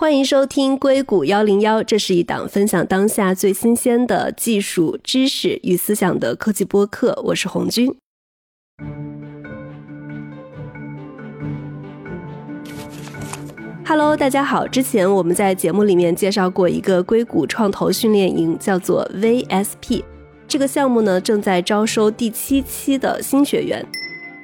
欢迎收听硅谷幺零幺，这是一档分享当下最新鲜的技术知识与思想的科技播客。我是红军。Hello，大家好。之前我们在节目里面介绍过一个硅谷创投训练营，叫做 VSP。这个项目呢，正在招收第七期的新学员。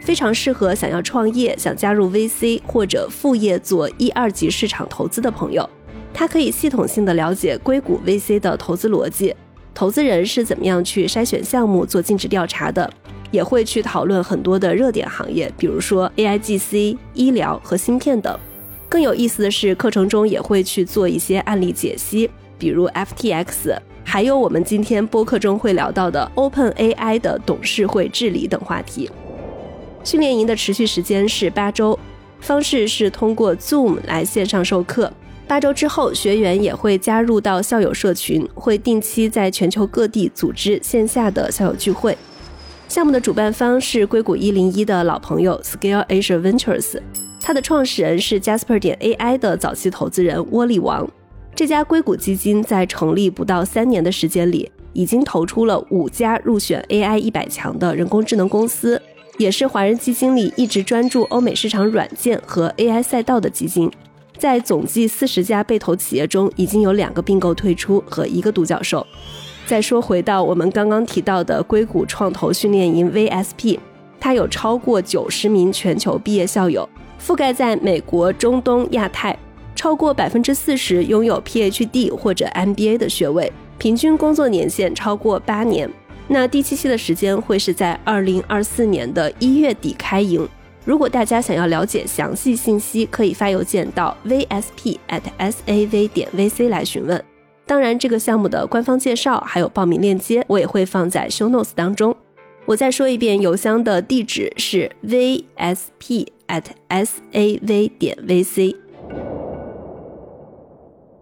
非常适合想要创业、想加入 VC 或者副业做一二级市场投资的朋友。它可以系统性的了解硅谷 VC 的投资逻辑，投资人是怎么样去筛选项目、做尽职调查的，也会去讨论很多的热点行业，比如说 AIGC、医疗和芯片等。更有意思的是，课程中也会去做一些案例解析，比如 FTX，还有我们今天播客中会聊到的 OpenAI 的董事会治理等话题。训练营的持续时间是八周，方式是通过 Zoom 来线上授课。八周之后，学员也会加入到校友社群，会定期在全球各地组织线下的校友聚会。项目的主办方是硅谷一零一的老朋友 Scale Asia Ventures，它的创始人是 Jasper 点 AI 的早期投资人窝利王。这家硅谷基金在成立不到三年的时间里，已经投出了五家入选 AI 一百强的人工智能公司。也是华人基金里一直专注欧美市场软件和 AI 赛道的基金，在总计四十家被投企业中，已经有两个并购退出和一个独角兽。再说回到我们刚刚提到的硅谷创投训练营 VSP，它有超过九十名全球毕业校友，覆盖在美国、中东、亚太，超过百分之四十拥有 PhD 或者 MBA 的学位，平均工作年限超过八年。那第七期的时间会是在二零二四年的一月底开营。如果大家想要了解详细信息，可以发邮件到 vsp at sav 点 vc 来询问。当然，这个项目的官方介绍还有报名链接，我也会放在 show notes 当中。我再说一遍，邮箱的地址是 vsp at sav 点 vc。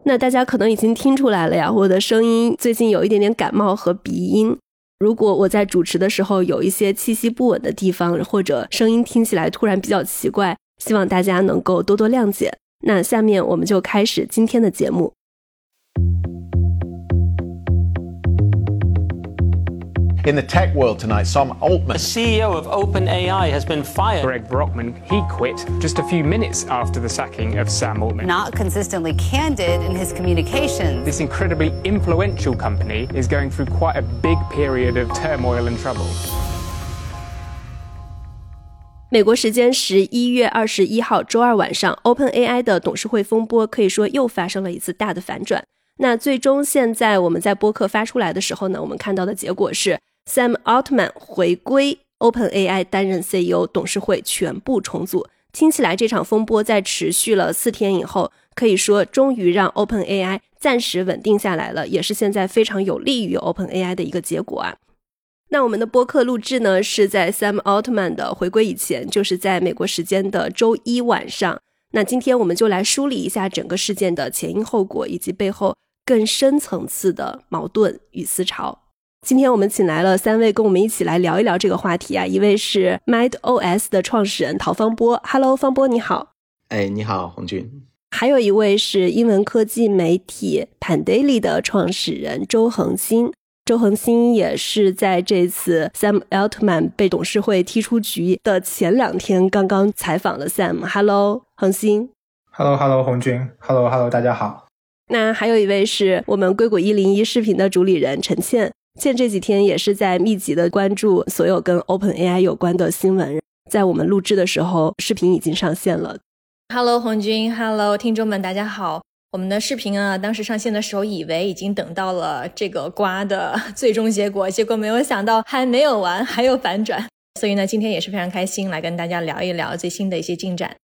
那大家可能已经听出来了呀，我的声音最近有一点点感冒和鼻音。如果我在主持的时候有一些气息不稳的地方，或者声音听起来突然比较奇怪，希望大家能够多多谅解。那下面我们就开始今天的节目。In the tech world tonight, Sam Altman, The CEO of OpenAI has been fired. Greg Brockman, he quit just a few minutes after the sacking of Sam Altman. Not consistently candid in his communications. This incredibly influential company is going through quite a big period of turmoil and trouble. 美国时间十一月二十一号周二晚上，OpenAI 的董事会风波可以说又发生了一次大的反转。那最终现在我们在播客发出来的时候呢，我们看到的结果是 Sam Altman 回归 OpenAI 担任 CEO，董事会全部重组。听起来这场风波在持续了四天以后，可以说终于让 OpenAI 暂时稳定下来了，也是现在非常有利于 OpenAI 的一个结果啊。那我们的播客录制呢，是在 Sam Altman 的回归以前，就是在美国时间的周一晚上。那今天我们就来梳理一下整个事件的前因后果，以及背后更深层次的矛盾与思潮。今天我们请来了三位，跟我们一起来聊一聊这个话题啊。一位是 MindOS 的创始人陶方波，Hello，方波你好。哎，你好，红军。还有一位是英文科技媒体 Pandaily 的创始人周恒新，周恒新也是在这次 Sam Altman 被董事会踢出局的前两天刚刚采访了 Sam。Hello，恒新。Hello，Hello，红军。Hello，Hello，大家好。那还有一位是我们硅谷一零一视频的主理人陈倩。现这几天也是在密集的关注所有跟 Open AI 有关的新闻。在我们录制的时候，视频已经上线了。Hello，红军，Hello，听众们，大家好。我们的视频啊，当时上线的时候，以为已经等到了这个瓜的最终结果，结果没有想到还没有完，还有反转。所以呢，今天也是非常开心来跟大家聊一聊最新的一些进展。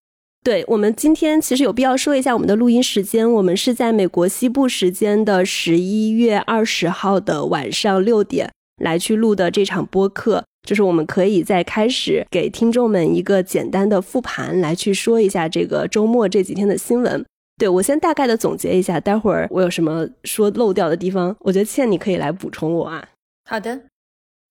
对我们今天其实有必要说一下我们的录音时间，我们是在美国西部时间的十一月二十号的晚上六点来去录的这场播客，就是我们可以在开始给听众们一个简单的复盘，来去说一下这个周末这几天的新闻。对我先大概的总结一下，待会儿我有什么说漏掉的地方，我觉得倩你可以来补充我啊。好的，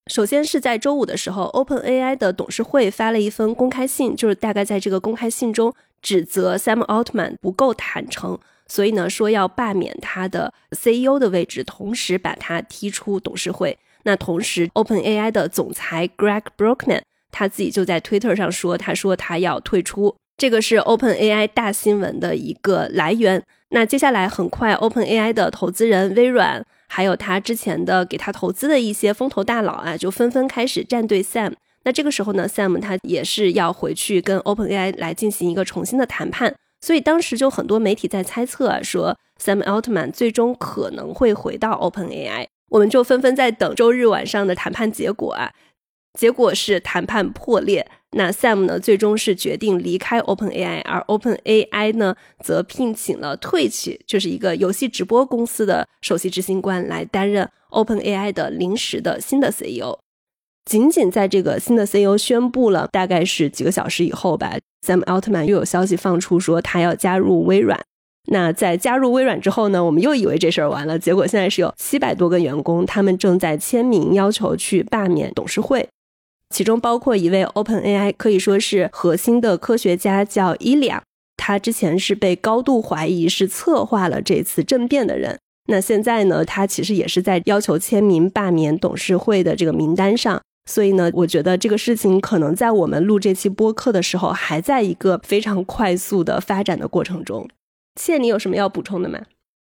首先是在周五的时候，OpenAI 的董事会发了一封公开信，就是大概在这个公开信中。指责 Sam Altman 不够坦诚，所以呢说要罢免他的 CEO 的位置，同时把他踢出董事会。那同时，OpenAI 的总裁 Greg Brockman 他自己就在 Twitter 上说，他说他要退出。这个是 OpenAI 大新闻的一个来源。那接下来很快，OpenAI 的投资人微软，还有他之前的给他投资的一些风投大佬啊，就纷纷开始站队 Sam。那这个时候呢，Sam 他也是要回去跟 OpenAI 来进行一个重新的谈判。所以当时就很多媒体在猜测啊，说 Sam Altman 最终可能会回到 OpenAI。我们就纷纷在等周日晚上的谈判结果啊。结果是谈判破裂。那 Sam 呢，最终是决定离开 OpenAI，而 OpenAI 呢，则聘请了 Twitch，就是一个游戏直播公司的首席执行官来担任 OpenAI 的临时的新的 CEO。仅仅在这个新的 CEO 宣布了大概是几个小时以后吧，Sam Altman 又有消息放出说他要加入微软。那在加入微软之后呢，我们又以为这事儿完了，结果现在是有七百多个员工，他们正在签名要求去罢免董事会。其中包括一位 OpenAI 可以说是核心的科学家，叫伊利亚。他之前是被高度怀疑是策划了这次政变的人。那现在呢，他其实也是在要求签名罢免董事会的这个名单上。所以呢，我觉得这个事情可能在我们录这期播客的时候，还在一个非常快速的发展的过程中。谢，你有什么要补充的吗？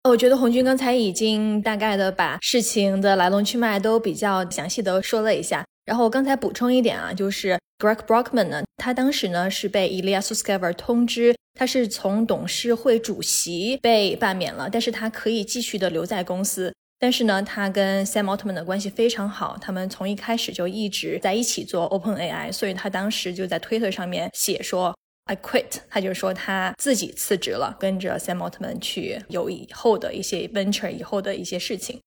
我觉得红军刚才已经大概的把事情的来龙去脉都比较详细的说了一下。然后我刚才补充一点啊，就是 Greg Brockman 呢，他当时呢是被 Ilya Sutskever 通知，他是从董事会主席被罢免了，但是他可以继续的留在公司。但是呢，他跟 Sam Altman 的关系非常好，他们从一开始就一直在一起做 OpenAI，所以他当时就在推特上面写说 I quit，他就说他自己辞职了，跟着 Sam Altman 去有以后的一些 venture，以后的一些事情。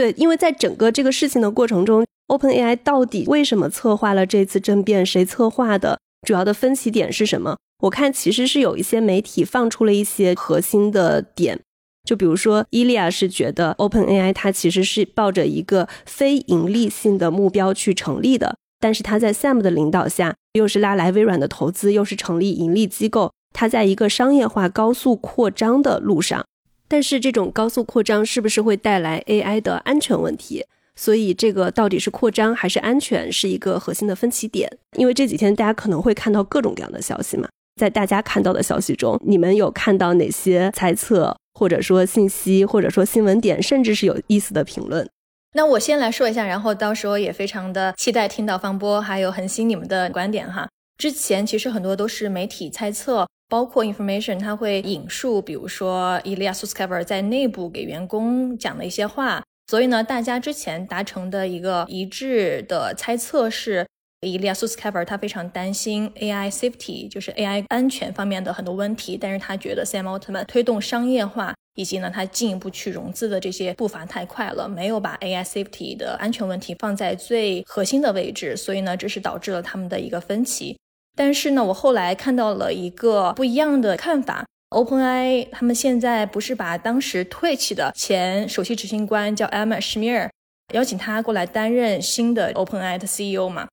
对，因为在整个这个事情的过程中。OpenAI 到底为什么策划了这次政变？谁策划的？主要的分歧点是什么？我看其实是有一些媒体放出了一些核心的点，就比如说伊利亚是觉得 OpenAI 它其实是抱着一个非盈利性的目标去成立的，但是它在 Sam 的领导下，又是拉来微软的投资，又是成立盈利机构，它在一个商业化高速扩张的路上，但是这种高速扩张是不是会带来 AI 的安全问题？所以，这个到底是扩张还是安全，是一个核心的分歧点。因为这几天大家可能会看到各种各样的消息嘛，在大家看到的消息中，你们有看到哪些猜测，或者说信息，或者说新闻点，甚至是有意思的评论？那我先来说一下，然后到时候也非常的期待听到方波还有恒星你们的观点哈。之前其实很多都是媒体猜测，包括 information，他会引述，比如说 Ilya Sutskever 在内部给员工讲的一些话。所以呢，大家之前达成的一个一致的猜测是，Ilya Sutskever 他非常担心 AI safety，就是 AI 安全方面的很多问题，但是他觉得 Sam Altman 推动商业化以及呢他进一步去融资的这些步伐太快了，没有把 AI safety 的安全问题放在最核心的位置，所以呢，这是导致了他们的一个分歧。但是呢，我后来看到了一个不一样的看法。OpenAI 他们现在不是把当时 Twitch 的前首席执行官叫 Emma Schmier 邀请他过来担任新的 OpenAI 的 CEO 嘛？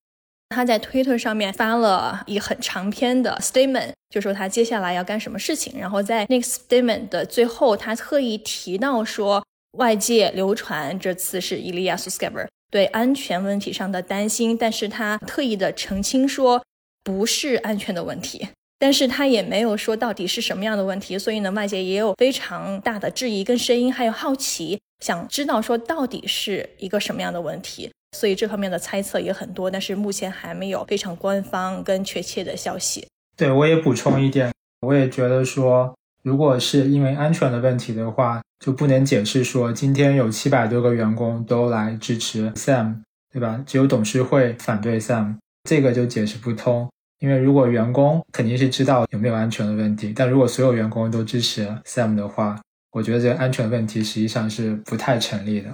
他在 Twitter 上面发了一很长篇的 statement，就说他接下来要干什么事情。然后在那个 statement 的最后，他特意提到说，外界流传这次是 Ilya Sutskever 对安全问题上的担心，但是他特意的澄清说，不是安全的问题。但是他也没有说到底是什么样的问题，所以呢，外界也有非常大的质疑跟声音，还有好奇，想知道说到底是一个什么样的问题，所以这方面的猜测也很多，但是目前还没有非常官方跟确切的消息。对我也补充一点，我也觉得说，如果是因为安全的问题的话，就不能解释说今天有七百多个员工都来支持 Sam，对吧？只有董事会反对 Sam，这个就解释不通。因为如果员工肯定是知道有没有安全的问题，但如果所有员工都支持 Sam 的话，我觉得这个安全问题实际上是不太成立的。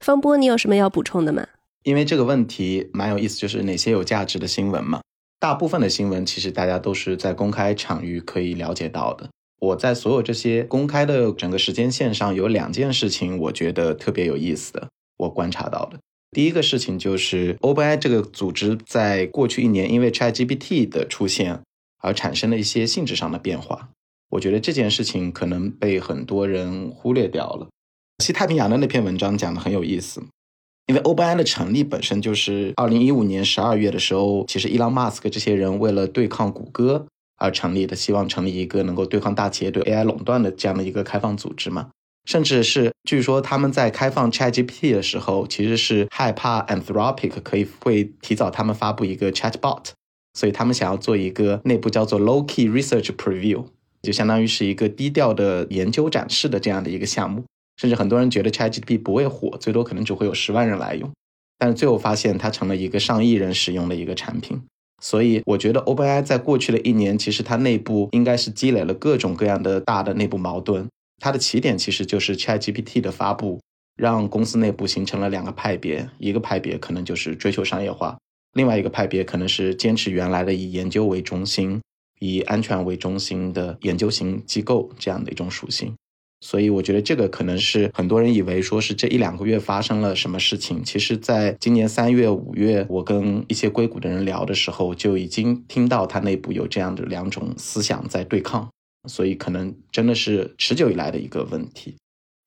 方波，你有什么要补充的吗？因为这个问题蛮有意思，就是哪些有价值的新闻嘛？大部分的新闻其实大家都是在公开场域可以了解到的。我在所有这些公开的整个时间线上有两件事情，我觉得特别有意思的，我观察到的。第一个事情就是 OpenAI 这个组织在过去一年因为 ChatGPT 的出现而产生了一些性质上的变化。我觉得这件事情可能被很多人忽略掉了。西太平洋的那篇文章讲的很有意思，因为 OpenAI 的成立本身就是二零一五年十二月的时候，其实伊朗马斯克这些人为了对抗谷歌而成立的，希望成立一个能够对抗大企业对 AI 垄断的这样的一个开放组织嘛。甚至是据说他们在开放 ChatGPT 的时候，其实是害怕 Anthropic 可以会提早他们发布一个 Chatbot，所以他们想要做一个内部叫做 Low Key Research Preview，就相当于是一个低调的研究展示的这样的一个项目。甚至很多人觉得 ChatGPT 不会火，最多可能只会有十万人来用，但是最后发现它成了一个上亿人使用的一个产品。所以我觉得 OpenAI 在过去的一年，其实它内部应该是积累了各种各样的大的内部矛盾。它的起点其实就是 ChatGPT 的发布，让公司内部形成了两个派别，一个派别可能就是追求商业化，另外一个派别可能是坚持原来的以研究为中心、以安全为中心的研究型机构这样的一种属性。所以我觉得这个可能是很多人以为说是这一两个月发生了什么事情，其实在今年三月、五月，我跟一些硅谷的人聊的时候，就已经听到它内部有这样的两种思想在对抗。所以可能真的是持久以来的一个问题。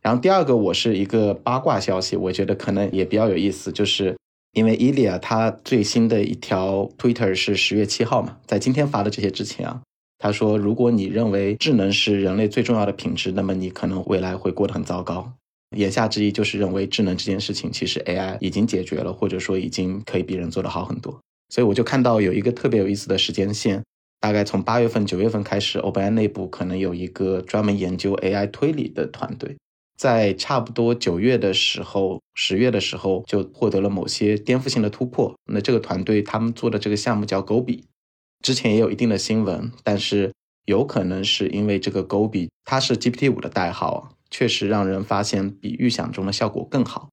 然后第二个，我是一个八卦消息，我觉得可能也比较有意思，就是因为伊利亚他最新的一条 Twitter 是十月七号嘛，在今天发的这些之前啊，他说如果你认为智能是人类最重要的品质，那么你可能未来会过得很糟糕。言下之意就是认为智能这件事情其实 AI 已经解决了，或者说已经可以比人做得好很多。所以我就看到有一个特别有意思的时间线。大概从八月份、九月份开始，OpenAI 内部可能有一个专门研究 AI 推理的团队，在差不多九月的时候、十月的时候就获得了某些颠覆性的突破。那这个团队他们做的这个项目叫 Gobi，之前也有一定的新闻，但是有可能是因为这个 Gobi 它是 GPT 五的代号，确实让人发现比预想中的效果更好，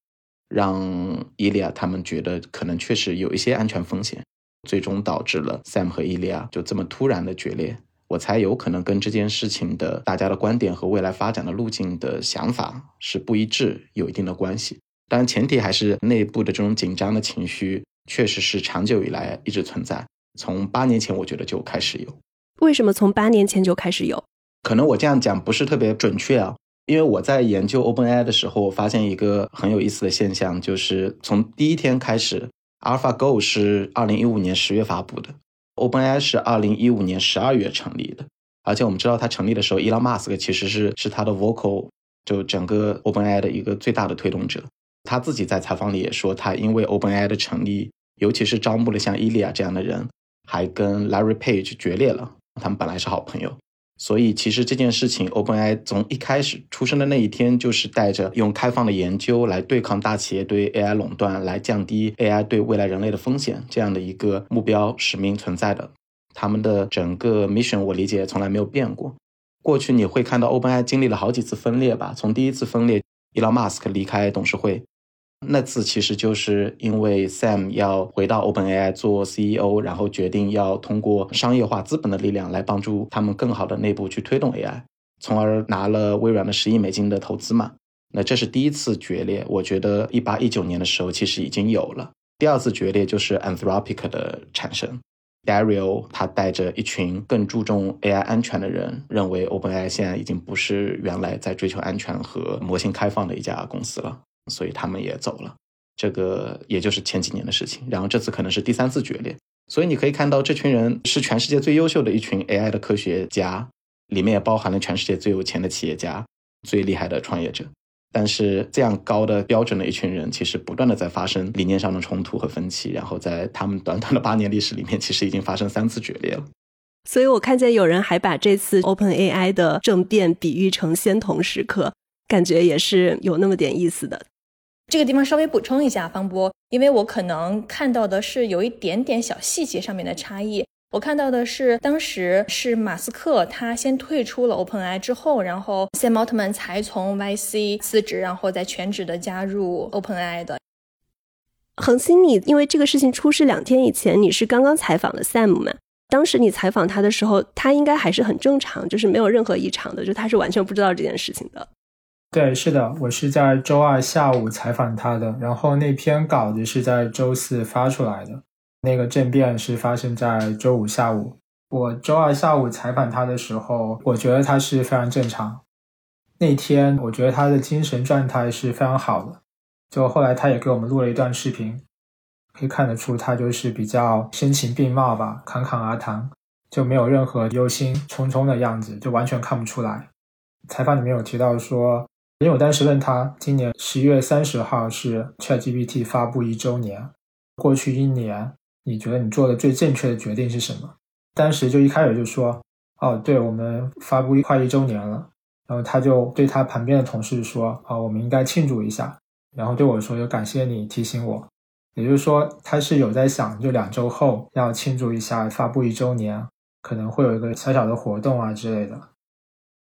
让伊利亚他们觉得可能确实有一些安全风险。最终导致了 Sam 和伊利亚就这么突然的决裂，我猜有可能跟这件事情的大家的观点和未来发展的路径的想法是不一致，有一定的关系。当然，前提还是内部的这种紧张的情绪确实是长久以来一直存在。从八年前我觉得就开始有。为什么从八年前就开始有？可能我这样讲不是特别准确啊，因为我在研究 OpenAI 的时候，我发现一个很有意思的现象，就是从第一天开始。AlphaGo 是二零一五年十月发布的，OpenAI 是二零一五年十二月成立的。而且我们知道，它成立的时候，Elon Musk 其实是是它的 Vocal，就整个 OpenAI 的一个最大的推动者。他自己在采访里也说，他因为 OpenAI 的成立，尤其是招募了像伊利亚这样的人，还跟 Larry Page 决裂了。他们本来是好朋友。所以，其实这件事情，OpenAI 从一开始出生的那一天，就是带着用开放的研究来对抗大企业对 AI 垄断，来降低 AI 对未来人类的风险这样的一个目标使命存在的。他们的整个 mission，我理解从来没有变过。过去你会看到 OpenAI 经历了好几次分裂吧？从第一次分裂，Elon Musk 离开董事会。那次其实就是因为 Sam 要回到 OpenAI 做 CEO，然后决定要通过商业化资本的力量来帮助他们更好的内部去推动 AI，从而拿了微软的十亿美金的投资嘛。那这是第一次决裂，我觉得一八一九年的时候其实已经有了。第二次决裂就是 Anthropic 的产生，Dario 他带着一群更注重 AI 安全的人，认为 OpenAI 现在已经不是原来在追求安全和模型开放的一家公司了。所以他们也走了，这个也就是前几年的事情。然后这次可能是第三次决裂，所以你可以看到，这群人是全世界最优秀的一群 AI 的科学家，里面也包含了全世界最有钱的企业家、最厉害的创业者。但是这样高的标准的一群人，其实不断的在发生理念上的冲突和分歧。然后在他们短短的八年历史里面，其实已经发生三次决裂了。所以我看见有人还把这次 OpenAI 的政变比喻成仙童时刻，感觉也是有那么点意思的。这个地方稍微补充一下，方波，因为我可能看到的是有一点点小细节上面的差异。我看到的是，当时是马斯克他先退出了 OpenAI 之后，然后 Sam Altman 才从 YC 辞职，然后再全职的加入 OpenAI 的。恒星，你因为这个事情出事两天以前，你是刚刚采访的 Sam 嘛？当时你采访他的时候，他应该还是很正常，就是没有任何异常的，就他是完全不知道这件事情的。对，是的，我是在周二下午采访他的，然后那篇稿子是在周四发出来的，那个政变是发生在周五下午，我周二下午采访他的时候，我觉得他是非常正常。那天我觉得他的精神状态是非常好的。就后来他也给我们录了一段视频，可以看得出他就是比较声情并茂吧，侃侃而谈，就没有任何忧心忡忡的样子，就完全看不出来。采访里面有提到说，因为我当时问他，今年十一月三十号是 ChatGPT 发布一周年，过去一年你觉得你做的最正确的决定是什么？当时就一开始就说，哦，对我们发布快一周年了，然后他就对他旁边的同事说，啊，我们应该庆祝一下。然后对我说：“就感谢你提醒我。”也就是说，他是有在想，就两周后要庆祝一下发布一周年，可能会有一个小小的活动啊之类的。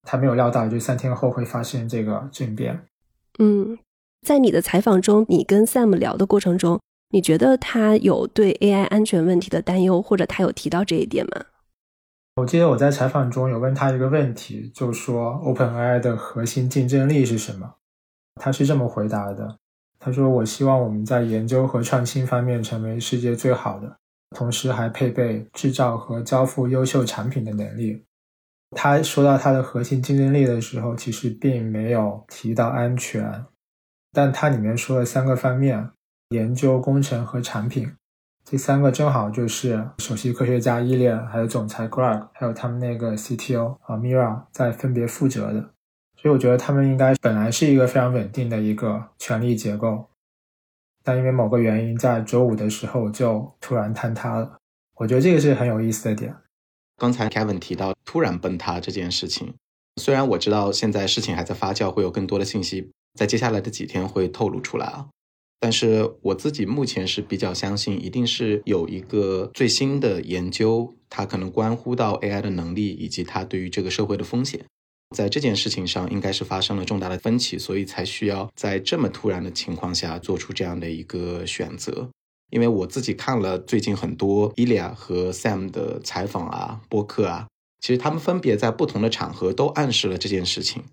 他没有料到，就三天后会发生这个政变。嗯，在你的采访中，你跟 Sam 聊的过程中，你觉得他有对 AI 安全问题的担忧，或者他有提到这一点吗？我记得我在采访中有问他一个问题，就说 OpenAI 的核心竞争力是什么？他是这么回答的。他说：“我希望我们在研究和创新方面成为世界最好的，同时还配备制造和交付优秀产品的能力。”他说到他的核心竞争力的时候，其实并没有提到安全，但他里面说了三个方面：研究、工程和产品。这三个正好就是首席科学家伊莲，还有总裁 Greg，还有他们那个 CTO 啊 Mira 在分别负责的。所以我觉得他们应该本来是一个非常稳定的一个权力结构，但因为某个原因，在周五的时候就突然坍塌了。我觉得这个是很有意思的点。刚才 Kevin 提到突然崩塌这件事情，虽然我知道现在事情还在发酵，会有更多的信息在接下来的几天会透露出来啊，但是我自己目前是比较相信，一定是有一个最新的研究，它可能关乎到 AI 的能力以及它对于这个社会的风险。在这件事情上，应该是发生了重大的分歧，所以才需要在这么突然的情况下做出这样的一个选择。因为我自己看了最近很多伊利亚和 Sam 的采访啊、播客啊，其实他们分别在不同的场合都暗示了这件事情。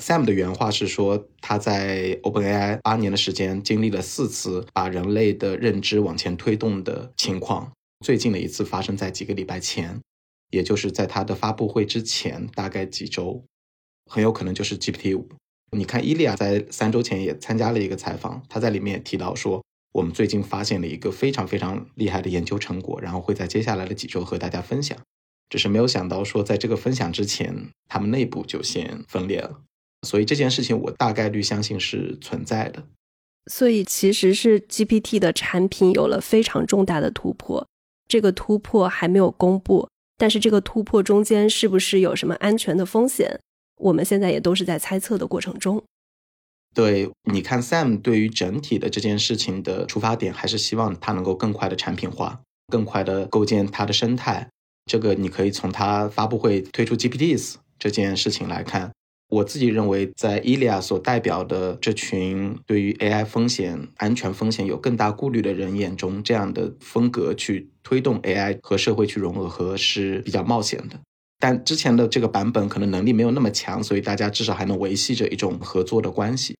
Sam 的原话是说，他在 OpenAI 八年的时间，经历了四次把人类的认知往前推动的情况，最近的一次发生在几个礼拜前，也就是在他的发布会之前大概几周。很有可能就是 GPT 五。你看，伊利亚在三周前也参加了一个采访，他在里面也提到说，我们最近发现了一个非常非常厉害的研究成果，然后会在接下来的几周和大家分享。只是没有想到说，在这个分享之前，他们内部就先分裂了。所以这件事情，我大概率相信是存在的。所以其实是 GPT 的产品有了非常重大的突破，这个突破还没有公布，但是这个突破中间是不是有什么安全的风险？我们现在也都是在猜测的过程中。对，你看，Sam 对于整体的这件事情的出发点，还是希望它能够更快的产品化，更快的构建它的生态。这个你可以从他发布会推出 GPTs 这件事情来看。我自己认为，在伊利亚所代表的这群对于 AI 风险、安全风险有更大顾虑的人眼中，这样的风格去推动 AI 和社会去融合是比较冒险的。但之前的这个版本可能能力没有那么强，所以大家至少还能维系着一种合作的关系。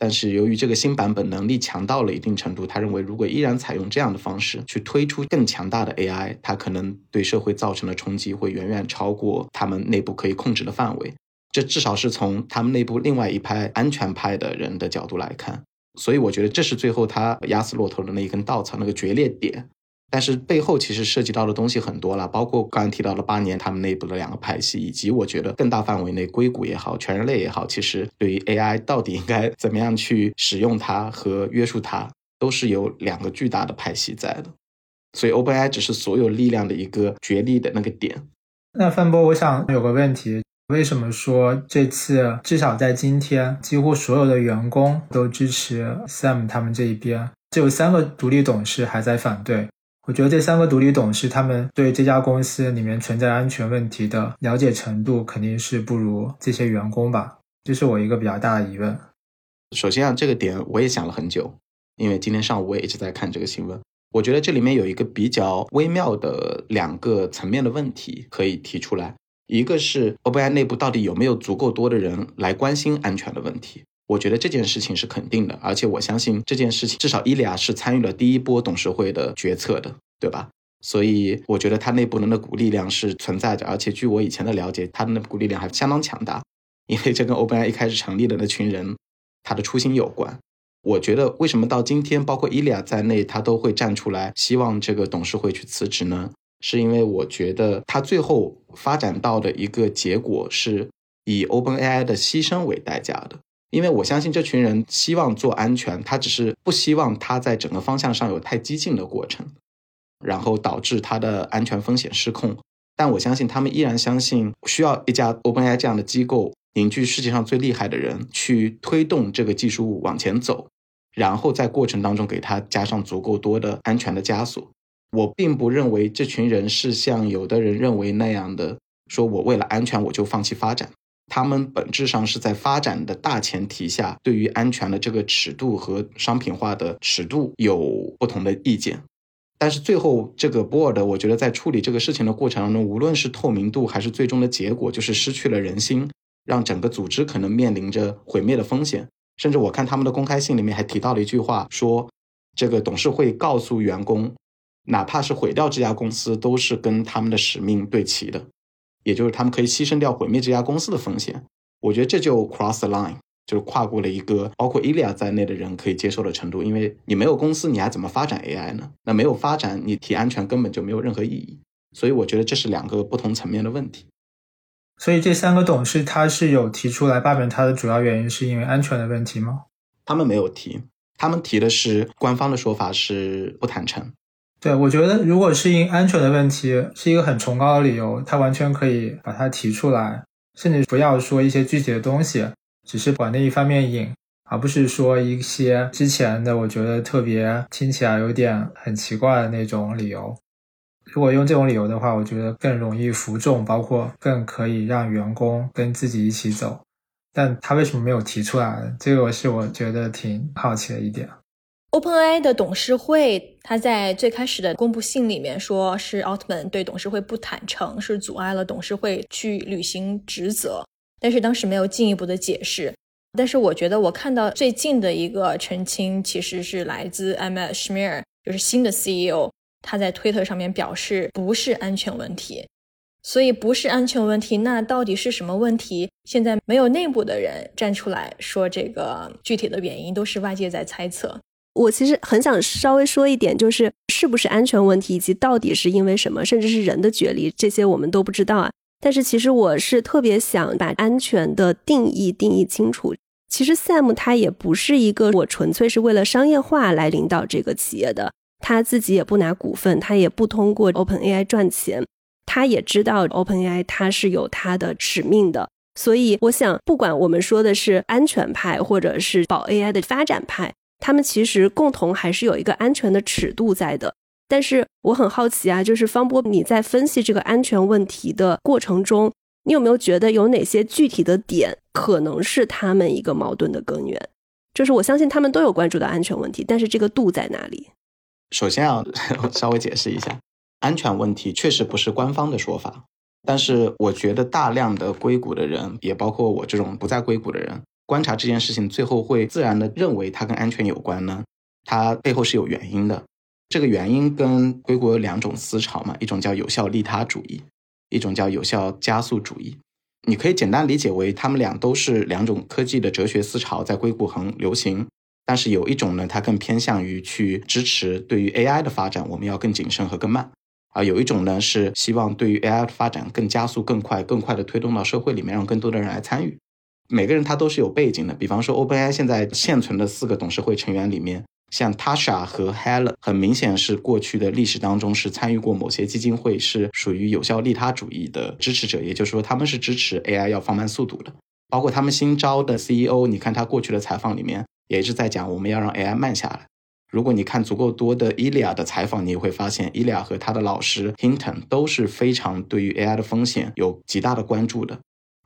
但是由于这个新版本能力强到了一定程度，他认为如果依然采用这样的方式去推出更强大的 AI，它可能对社会造成的冲击会远远超过他们内部可以控制的范围。这至少是从他们内部另外一派安全派的人的角度来看。所以我觉得这是最后他压死骆驼的那一根稻草，那个决裂点。但是背后其实涉及到的东西很多了，包括刚刚提到了八年他们内部的两个派系，以及我觉得更大范围内硅谷也好，全人类也好，其实对于 AI 到底应该怎么样去使用它和约束它，都是有两个巨大的派系在的。所以 OpenAI 只是所有力量的一个角力的那个点。那范波，我想有个问题，为什么说这次至少在今天，几乎所有的员工都支持 Sam 他们这一边，只有三个独立董事还在反对？我觉得这三个独立董事，他们对这家公司里面存在安全问题的了解程度，肯定是不如这些员工吧？这是我一个比较大的疑问。首先啊，这个点我也想了很久，因为今天上午我也一直在看这个新闻。我觉得这里面有一个比较微妙的两个层面的问题可以提出来，一个是 OpenAI 内部到底有没有足够多的人来关心安全的问题。我觉得这件事情是肯定的，而且我相信这件事情至少伊利亚是参与了第一波董事会的决策的，对吧？所以我觉得他内部的那股力量是存在着，而且据我以前的了解，他的那股力量还相当强大，因为这跟 OpenAI 一开始成立的那群人他的初心有关。我觉得为什么到今天，包括伊利亚在内，他都会站出来希望这个董事会去辞职呢？是因为我觉得他最后发展到的一个结果是以 OpenAI 的牺牲为代价的。因为我相信这群人希望做安全，他只是不希望他在整个方向上有太激进的过程，然后导致他的安全风险失控。但我相信他们依然相信需要一家 OpenAI 这样的机构凝聚世界上最厉害的人去推动这个技术往前走，然后在过程当中给他加上足够多的安全的枷锁。我并不认为这群人是像有的人认为那样的，说我为了安全我就放弃发展。他们本质上是在发展的大前提下，对于安全的这个尺度和商品化的尺度有不同的意见。但是最后这个 board，我觉得在处理这个事情的过程当中，无论是透明度还是最终的结果，就是失去了人心，让整个组织可能面临着毁灭的风险。甚至我看他们的公开信里面还提到了一句话，说这个董事会告诉员工，哪怕是毁掉这家公司，都是跟他们的使命对齐的。也就是他们可以牺牲掉毁灭这家公司的风险，我觉得这就 cross the line，就是跨过了一个包括伊利亚在内的人可以接受的程度。因为你没有公司，你还怎么发展 AI 呢？那没有发展，你提安全根本就没有任何意义。所以我觉得这是两个不同层面的问题。所以这三个董事他是有提出来罢免他的主要原因是因为安全的问题吗？他们没有提，他们提的是官方的说法是不坦诚。对，我觉得如果是因安全的问题，是一个很崇高的理由，他完全可以把它提出来，甚至不要说一些具体的东西，只是往那一方面引，而不是说一些之前的我觉得特别听起来有点很奇怪的那种理由。如果用这种理由的话，我觉得更容易服众，包括更可以让员工跟自己一起走。但他为什么没有提出来？这个是我觉得挺好奇的一点。OpenAI 的董事会，他在最开始的公布信里面说，是奥特曼对董事会不坦诚，是阻碍了董事会去履行职责。但是当时没有进一步的解释。但是我觉得我看到最近的一个澄清，其实是来自 Emma Schmier，就是新的 CEO，他在推特上面表示不是安全问题。所以不是安全问题，那到底是什么问题？现在没有内部的人站出来说这个具体的原因，都是外界在猜测。我其实很想稍微说一点，就是是不是安全问题，以及到底是因为什么，甚至是人的决力，这些我们都不知道啊。但是其实我是特别想把安全的定义定义清楚。其实 Sam 他也不是一个我纯粹是为了商业化来领导这个企业的，他自己也不拿股份，他也不通过 OpenAI 赚钱，他也知道 OpenAI 它是有它的使命的。所以我想，不管我们说的是安全派，或者是保 AI 的发展派。他们其实共同还是有一个安全的尺度在的，但是我很好奇啊，就是方波你在分析这个安全问题的过程中，你有没有觉得有哪些具体的点可能是他们一个矛盾的根源？就是我相信他们都有关注到安全问题，但是这个度在哪里？首先 要稍微解释一下，安全问题确实不是官方的说法，但是我觉得大量的硅谷的人，也包括我这种不在硅谷的人。观察这件事情，最后会自然的认为它跟安全有关呢？它背后是有原因的。这个原因跟硅谷有两种思潮嘛，一种叫有效利他主义，一种叫有效加速主义。你可以简单理解为，他们俩都是两种科技的哲学思潮，在硅谷很流行。但是有一种呢，它更偏向于去支持对于 AI 的发展，我们要更谨慎和更慢；啊有一种呢，是希望对于 AI 的发展更加速、更快、更快的推动到社会里面，让更多的人来参与。每个人他都是有背景的，比方说 OpenAI 现在现存的四个董事会成员里面，像 Tasha 和 Helen，很明显是过去的历史当中是参与过某些基金会，是属于有效利他主义的支持者，也就是说他们是支持 AI 要放慢速度的。包括他们新招的 CEO，你看他过去的采访里面也是在讲我们要让 AI 慢下来。如果你看足够多的 Ilya 的采访，你也会发现 Ilya 和他的老师 Hinton 都是非常对于 AI 的风险有极大的关注的。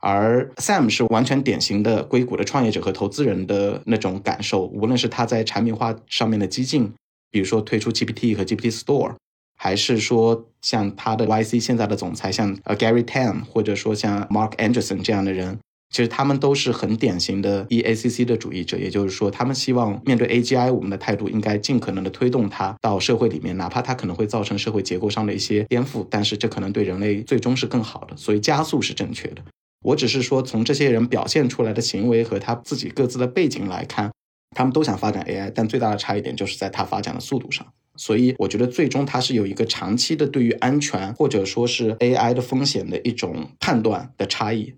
而 Sam 是完全典型的硅谷的创业者和投资人的那种感受，无论是他在产品化上面的激进，比如说推出 GPT 和 GPT Store，还是说像他的 YC 现在的总裁像呃 Gary Tan，或者说像 Mark Anderson 这样的人，其实他们都是很典型的 EACC 的主义者，也就是说，他们希望面对 AGI，我们的态度应该尽可能的推动它到社会里面，哪怕它可能会造成社会结构上的一些颠覆，但是这可能对人类最终是更好的，所以加速是正确的。我只是说，从这些人表现出来的行为和他自己各自的背景来看，他们都想发展 AI，但最大的差异点就是在它发展的速度上。所以，我觉得最终它是有一个长期的对于安全或者说是 AI 的风险的一种判断的差异。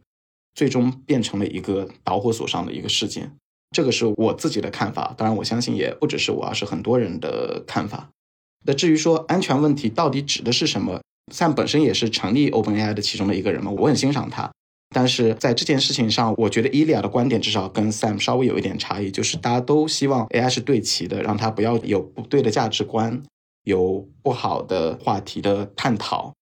最终变成了一个导火索上的一个事件，这个是我自己的看法。当然，我相信也不只是我，而是很多人的看法。那至于说安全问题到底指的是什么，Sam 本身也是成立 OpenAI 的其中的一个人嘛，我很欣赏他。但是在这件事情上，我觉得伊利亚的观点至少跟 Sam 稍微有一点差异，就是大家都希望 AI 是对齐的，让它不要有不对的价值观，有不好的话题的探讨。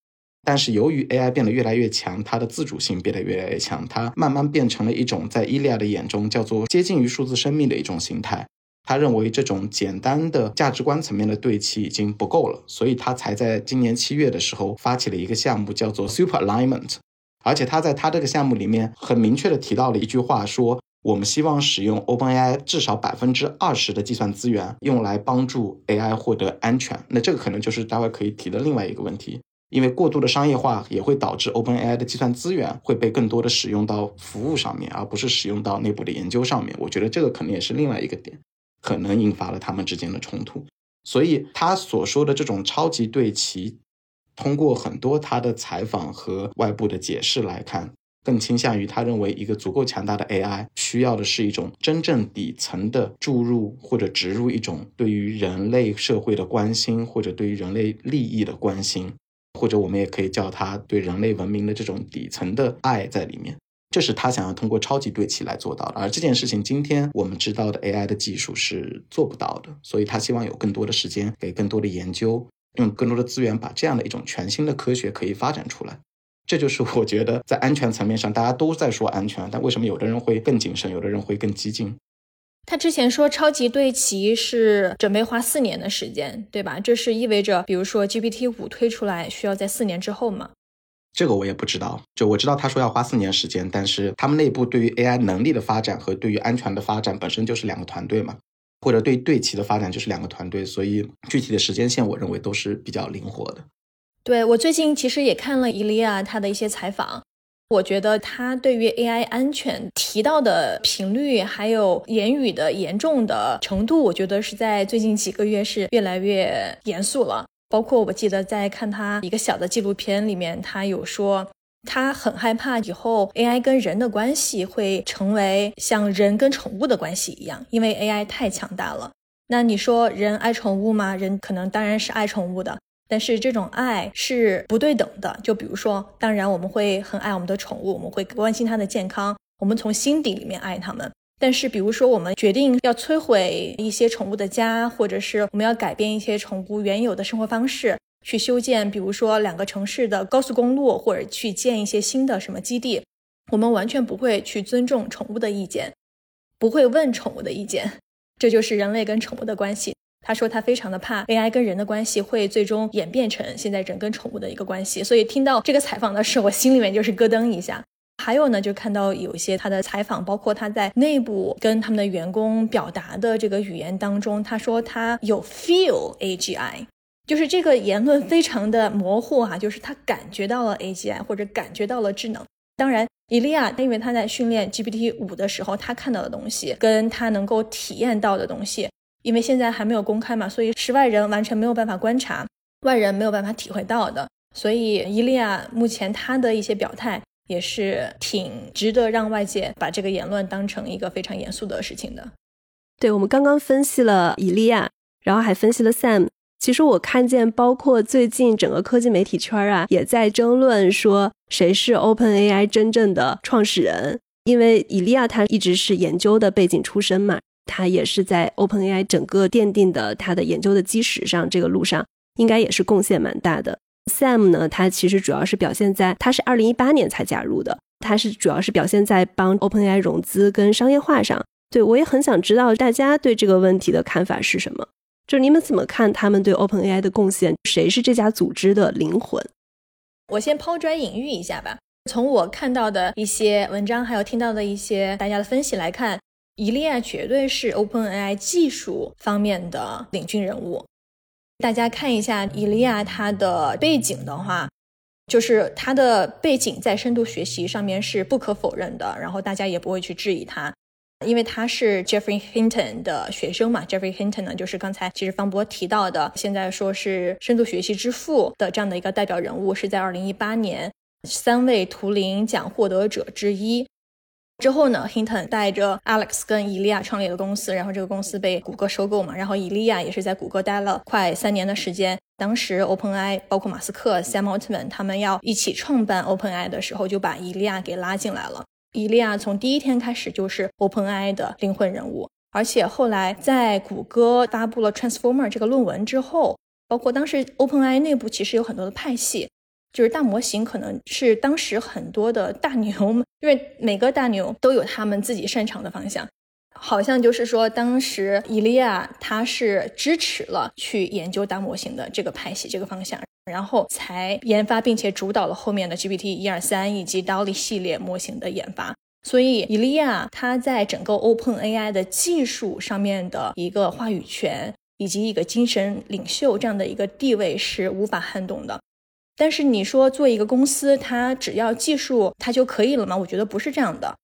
但是由于 AI 变得越来越强，它的自主性变得越来越强，它慢慢变成了一种在伊利亚的眼中叫做接近于数字生命的一种形态。他认为这种简单的价值观层面的对齐已经不够了，所以他才在今年七月的时候发起了一个项目，叫做 Super Alignment。而且他在他这个项目里面很明确的提到了一句话，说我们希望使用 OpenAI 至少百分之二十的计算资源用来帮助 AI 获得安全。那这个可能就是待会可以提的另外一个问题。因为过度的商业化也会导致 OpenAI 的计算资源会被更多的使用到服务上面，而不是使用到内部的研究上面。我觉得这个可能也是另外一个点，可能引发了他们之间的冲突。所以他所说的这种超级对齐，通过很多他的采访和外部的解释来看，更倾向于他认为一个足够强大的 AI 需要的是一种真正底层的注入或者植入一种对于人类社会的关心，或者对于人类利益的关心。或者我们也可以叫他对人类文明的这种底层的爱在里面，这是他想要通过超级对齐来做到的。而这件事情，今天我们知道的 AI 的技术是做不到的，所以他希望有更多的时间给更多的研究，用更多的资源把这样的一种全新的科学可以发展出来。这就是我觉得在安全层面上，大家都在说安全，但为什么有的人会更谨慎，有的人会更激进？他之前说超级对齐是准备花四年的时间，对吧？这是意味着，比如说 GPT 五推出来需要在四年之后吗？这个我也不知道。就我知道他说要花四年时间，但是他们内部对于 AI 能力的发展和对于安全的发展本身就是两个团队嘛，或者对对齐的发展就是两个团队，所以具体的时间线我认为都是比较灵活的。对我最近其实也看了伊利亚他的一些采访。我觉得他对于 AI 安全提到的频率，还有言语的严重的程度，我觉得是在最近几个月是越来越严肃了。包括我记得在看他一个小的纪录片里面，他有说他很害怕以后 AI 跟人的关系会成为像人跟宠物的关系一样，因为 AI 太强大了。那你说人爱宠物吗？人可能当然是爱宠物的。但是这种爱是不对等的，就比如说，当然我们会很爱我们的宠物，我们会关心它的健康，我们从心底里面爱它们。但是，比如说我们决定要摧毁一些宠物的家，或者是我们要改变一些宠物原有的生活方式，去修建，比如说两个城市的高速公路，或者去建一些新的什么基地，我们完全不会去尊重宠物的意见，不会问宠物的意见。这就是人类跟宠物的关系。他说他非常的怕 AI 跟人的关系会最终演变成现在人跟宠物的一个关系，所以听到这个采访的时候，我心里面就是咯噔一下。还有呢，就看到有一些他的采访，包括他在内部跟他们的员工表达的这个语言当中，他说他有 feel AGI，就是这个言论非常的模糊哈，就是他感觉到了 AGI 或者感觉到了智能。当然，伊利亚因为他在训练 GPT 五的时候，他看到的东西跟他能够体验到的东西。因为现在还没有公开嘛，所以室外人完全没有办法观察，外人没有办法体会到的。所以伊利亚目前他的一些表态也是挺值得让外界把这个言论当成一个非常严肃的事情的。对我们刚刚分析了伊利亚，然后还分析了 Sam。其实我看见，包括最近整个科技媒体圈啊，也在争论说谁是 OpenAI 真正的创始人，因为伊利亚他一直是研究的背景出身嘛。他也是在 OpenAI 整个奠定的他的研究的基石上，这个路上应该也是贡献蛮大的。Sam 呢，他其实主要是表现在他是二零一八年才加入的，他是主要是表现在帮 OpenAI 融资跟商业化上。对我也很想知道大家对这个问题的看法是什么，就是你们怎么看他们对 OpenAI 的贡献？谁是这家组织的灵魂？我先抛砖引玉一下吧。从我看到的一些文章，还有听到的一些大家的分析来看，伊利亚绝对是 OpenAI 技术方面的领军人物。大家看一下伊利亚他的背景的话，就是他的背景在深度学习上面是不可否认的，然后大家也不会去质疑他。因为他是 Jeffrey Hinton 的学生嘛，Jeffrey Hinton 呢，就是刚才其实方博提到的，现在说是深度学习之父的这样的一个代表人物，是在二零一八年三位图灵奖获得者之一。之后呢，Hinton 带着 Alex 跟伊利亚创立了公司，然后这个公司被谷歌收购嘛，然后伊利亚也是在谷歌待了快三年的时间。当时 OpenAI 包括马斯克、Sam Altman 他们要一起创办 OpenAI 的时候，就把伊利亚给拉进来了。伊利亚从第一天开始就是 OpenAI 的灵魂人物，而且后来在谷歌发布了 Transformer 这个论文之后，包括当时 OpenAI 内部其实有很多的派系，就是大模型可能是当时很多的大牛，因为每个大牛都有他们自己擅长的方向。好像就是说，当时伊利亚他是支持了去研究大模型的这个派系这个方向，然后才研发并且主导了后面的 GPT 一二三以及 Dolly 系列模型的研发。所以伊利亚他在整个 OpenAI 的技术上面的一个话语权以及一个精神领袖这样的一个地位是无法撼动的。但是你说做一个公司，它只要技术它就可以了吗？我觉得不是这样的。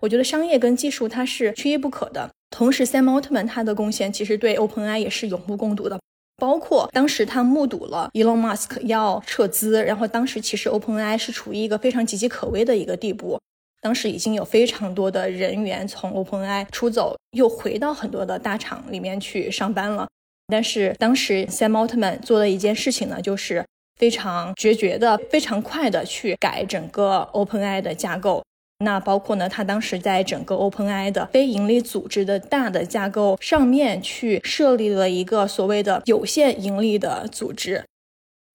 我觉得商业跟技术它是缺一不可的。同时，Sam Altman 他的贡献其实对 OpenAI 也是有目共睹的。包括当时他目睹了 Elon Musk 要撤资，然后当时其实 OpenAI 是处于一个非常岌岌可危的一个地步。当时已经有非常多的人员从 OpenAI 出走，又回到很多的大厂里面去上班了。但是当时 Sam Altman 做的一件事情呢，就是非常决绝的、非常快的去改整个 OpenAI 的架构。那包括呢，他当时在整个 OpenAI 的非盈利组织的大的架构上面去设立了一个所谓的有限盈利的组织，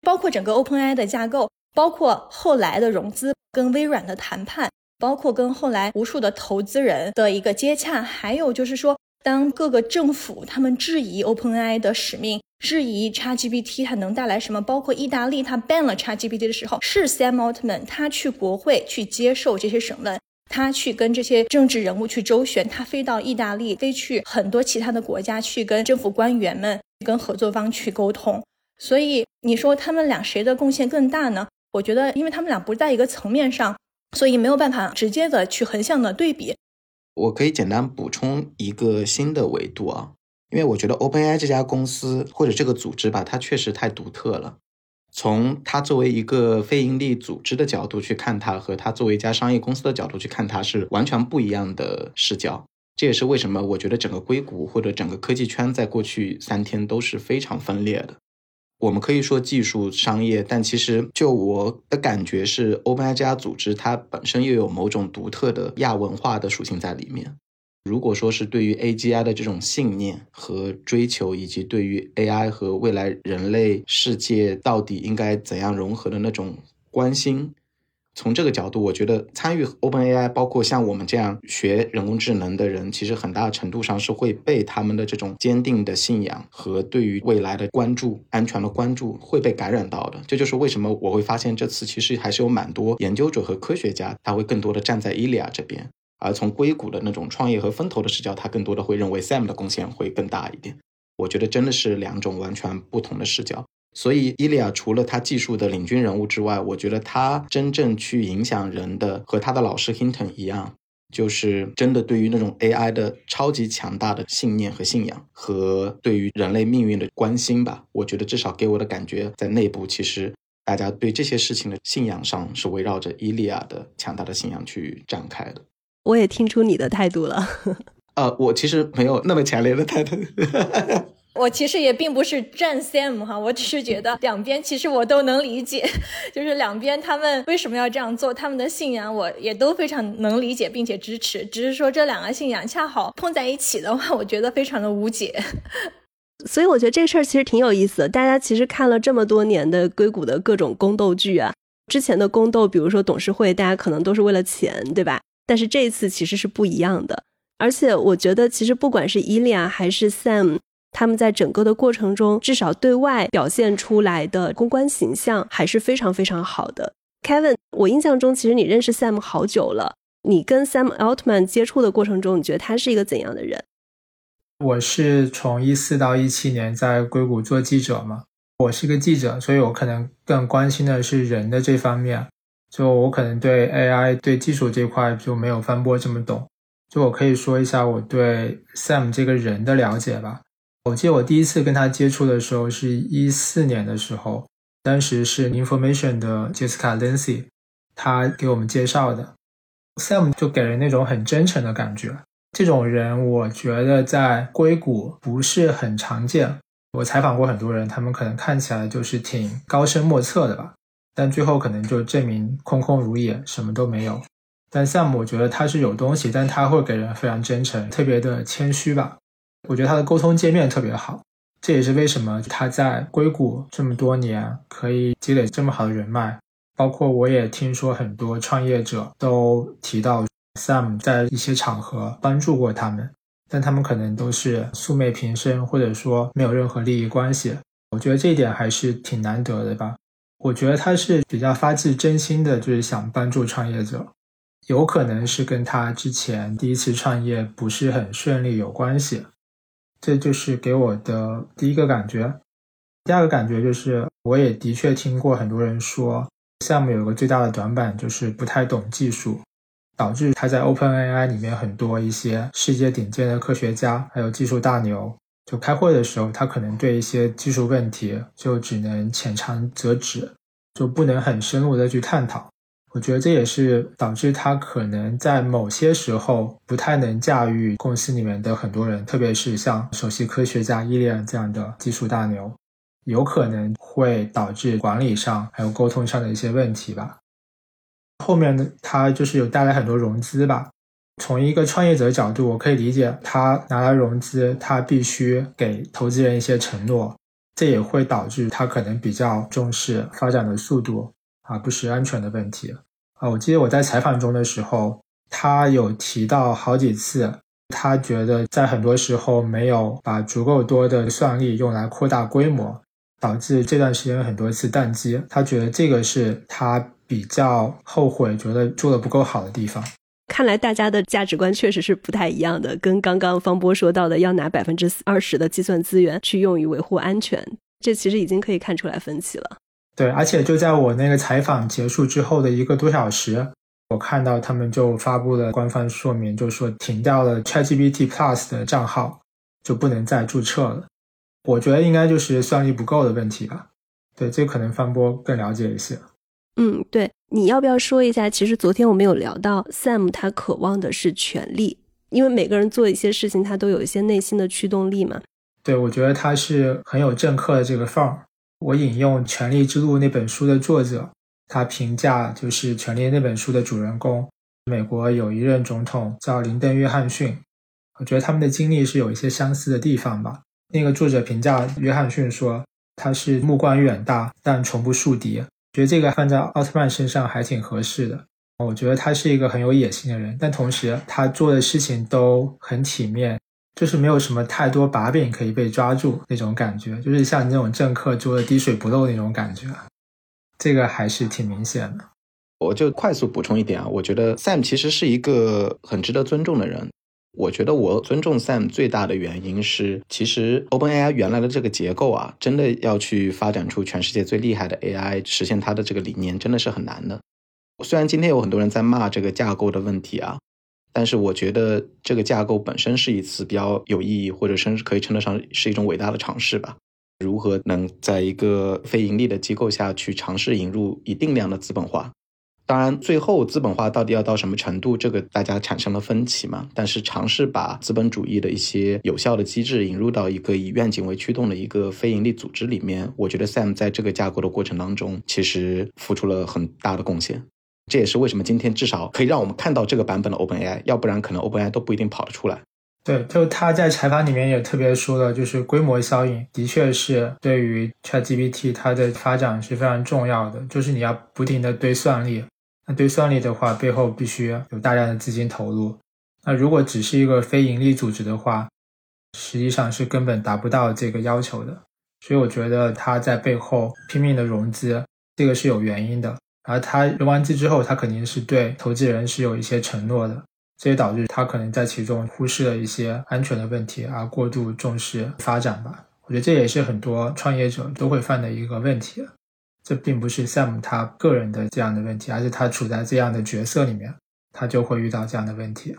包括整个 OpenAI 的架构，包括后来的融资跟微软的谈判，包括跟后来无数的投资人的一个接洽，还有就是说，当各个政府他们质疑 OpenAI 的使命。质疑 ChatGPT 它能带来什么？包括意大利它 ban 了 ChatGPT 的时候，是 Sam Altman 他去国会去接受这些审问，他去跟这些政治人物去周旋，他飞到意大利，飞去很多其他的国家去跟政府官员们、跟合作方去沟通。所以你说他们俩谁的贡献更大呢？我觉得，因为他们俩不在一个层面上，所以没有办法直接的去横向的对比。我可以简单补充一个新的维度啊。因为我觉得 OpenAI 这家公司或者这个组织吧，它确实太独特了。从它作为一个非盈利组织的角度去看它，和它作为一家商业公司的角度去看它，是完全不一样的视角。这也是为什么我觉得整个硅谷或者整个科技圈在过去三天都是非常分裂的。我们可以说技术商业，但其实就我的感觉是，OpenAI 这家组织它本身又有某种独特的亚文化的属性在里面。如果说是对于 AGI 的这种信念和追求，以及对于 AI 和未来人类世界到底应该怎样融合的那种关心，从这个角度，我觉得参与 OpenAI，包括像我们这样学人工智能的人，其实很大程度上是会被他们的这种坚定的信仰和对于未来的关注、安全的关注会被感染到的。这就是为什么我会发现这次其实还是有蛮多研究者和科学家，他会更多的站在伊利亚这边。而从硅谷的那种创业和风投的视角，他更多的会认为 Sam 的贡献会更大一点。我觉得真的是两种完全不同的视角。所以伊利亚除了他技术的领军人物之外，我觉得他真正去影响人的，和他的老师 Hinton 一样，就是真的对于那种 AI 的超级强大的信念和信仰，和对于人类命运的关心吧。我觉得至少给我的感觉，在内部其实大家对这些事情的信仰上是围绕着伊利亚的强大的信仰去展开的。我也听出你的态度了。呃，我其实没有那么强烈的态度。我其实也并不是站 Sam 哈，我只是觉得两边其实我都能理解，就是两边他们为什么要这样做，他们的信仰我也都非常能理解并且支持。只是说这两个信仰恰好碰在一起的话，我觉得非常的无解。所以我觉得这事儿其实挺有意思的。大家其实看了这么多年的硅谷的各种宫斗剧啊，之前的宫斗，比如说董事会，大家可能都是为了钱，对吧？但是这一次其实是不一样的，而且我觉得其实不管是伊利亚还是 Sam，他们在整个的过程中，至少对外表现出来的公关形象还是非常非常好的。Kevin，我印象中其实你认识 Sam 好久了。你跟 Sam Altman 接触的过程中，你觉得他是一个怎样的人？我是从一四到一七年在硅谷做记者嘛，我是个记者，所以我可能更关心的是人的这方面。就我可能对 AI 对技术这块就没有翻波这么懂。就我可以说一下我对 Sam 这个人的了解吧。我记得我第一次跟他接触的时候是一四年的时候，当时是 Information 的 Jessica Lindsay，他给我们介绍的。Sam 就给人那种很真诚的感觉，这种人我觉得在硅谷不是很常见。我采访过很多人，他们可能看起来就是挺高深莫测的吧，但最后可能就证明空空如也，什么都没有。但 Sam 我觉得他是有东西，但他会给人非常真诚，特别的谦虚吧。我觉得他的沟通界面特别好，这也是为什么他在硅谷这么多年可以积累这么好的人脉。包括我也听说很多创业者都提到 Sam 在一些场合帮助过他们，但他们可能都是素昧平生，或者说没有任何利益关系。我觉得这一点还是挺难得的吧。我觉得他是比较发自真心的，就是想帮助创业者，有可能是跟他之前第一次创业不是很顺利有关系。这就是给我的第一个感觉。第二个感觉就是，我也的确听过很多人说。项目有个最大的短板，就是不太懂技术，导致他在 OpenAI 里面很多一些世界顶尖的科学家，还有技术大牛，就开会的时候，他可能对一些技术问题就只能浅尝辄止，就不能很深入的去探讨。我觉得这也是导致他可能在某些时候不太能驾驭公司里面的很多人，特别是像首席科学家伊莲这样的技术大牛。有可能会导致管理上还有沟通上的一些问题吧。后面呢，他就是有带来很多融资吧。从一个创业者角度，我可以理解他拿来融资，他必须给投资人一些承诺，这也会导致他可能比较重视发展的速度，而不是安全的问题。啊，我记得我在采访中的时候，他有提到好几次。他觉得在很多时候没有把足够多的算力用来扩大规模。导致这段时间很多次宕机，他觉得这个是他比较后悔，觉得做的不够好的地方。看来大家的价值观确实是不太一样的，跟刚刚方波说到的要拿百分之二十的计算资源去用于维护安全，这其实已经可以看出来分歧了。对，而且就在我那个采访结束之后的一个多小时，我看到他们就发布了官方说明，就说停掉了 ChatGPT Plus 的账号，就不能再注册了。我觉得应该就是算力不够的问题吧。对，这可能方波更了解一些。嗯，对，你要不要说一下？其实昨天我们有聊到，Sam 他渴望的是权力，因为每个人做一些事情，他都有一些内心的驱动力嘛。对，我觉得他是很有政客的这个范儿。我引用《权力之路》那本书的作者，他评价就是《权力》那本书的主人公，美国有一任总统叫林登·约翰逊。我觉得他们的经历是有一些相似的地方吧。那个作者评价约翰逊说：“他是目光远大，但从不树敌。”觉得这个放在奥特曼身上还挺合适的。我觉得他是一个很有野心的人，但同时他做的事情都很体面，就是没有什么太多把柄可以被抓住那种感觉，就是像你那种政客做的滴水不漏那种感觉。这个还是挺明显的。我就快速补充一点啊，我觉得 Sam 其实是一个很值得尊重的人。我觉得我尊重 Sam 最大的原因是，其实 OpenAI 原来的这个结构啊，真的要去发展出全世界最厉害的 AI，实现它的这个理念，真的是很难的。虽然今天有很多人在骂这个架构的问题啊，但是我觉得这个架构本身是一次比较有意义，或者甚至可以称得上是一种伟大的尝试吧。如何能在一个非盈利的机构下去尝试引入一定量的资本化？当然，最后资本化到底要到什么程度，这个大家产生了分歧嘛。但是尝试把资本主义的一些有效的机制引入到一个以愿景为驱动的一个非盈利组织里面，我觉得 Sam 在这个架构的过程当中，其实付出了很大的贡献。这也是为什么今天至少可以让我们看到这个版本的 OpenAI，要不然可能 OpenAI 都不一定跑得出来。对，就他在采访里面也特别说了，就是规模效应的确是对于 ChatGPT 它的发展是非常重要的，就是你要不停的堆算力。那对算力的话，背后必须有大量的资金投入。那如果只是一个非盈利组织的话，实际上是根本达不到这个要求的。所以我觉得他在背后拼命的融资，这个是有原因的。而他融完资之后，他肯定是对投资人是有一些承诺的，这也导致他可能在其中忽视了一些安全的问题，而过度重视发展吧。我觉得这也是很多创业者都会犯的一个问题。这并不是 Sam 他个人的这样的问题，而是他处在这样的角色里面，他就会遇到这样的问题。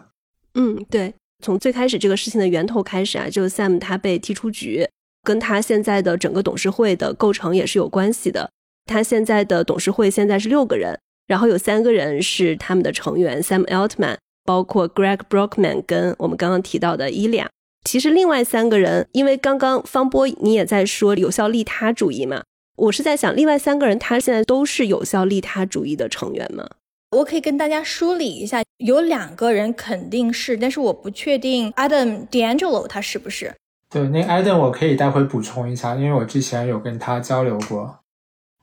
嗯，对，从最开始这个事情的源头开始啊，就是 Sam 他被踢出局，跟他现在的整个董事会的构成也是有关系的。他现在的董事会现在是六个人，然后有三个人是他们的成员，Sam Altman，包括 Greg Brockman 跟我们刚刚提到的伊利亚。其实另外三个人，因为刚刚方波你也在说有效利他主义嘛。我是在想，另外三个人他现在都是有效利他主义的成员吗？我可以跟大家梳理一下，有两个人肯定是，但是我不确定 Adam D'Angelo 他是不是。对，那 Adam 我可以待会补充一下，因为我之前有跟他交流过，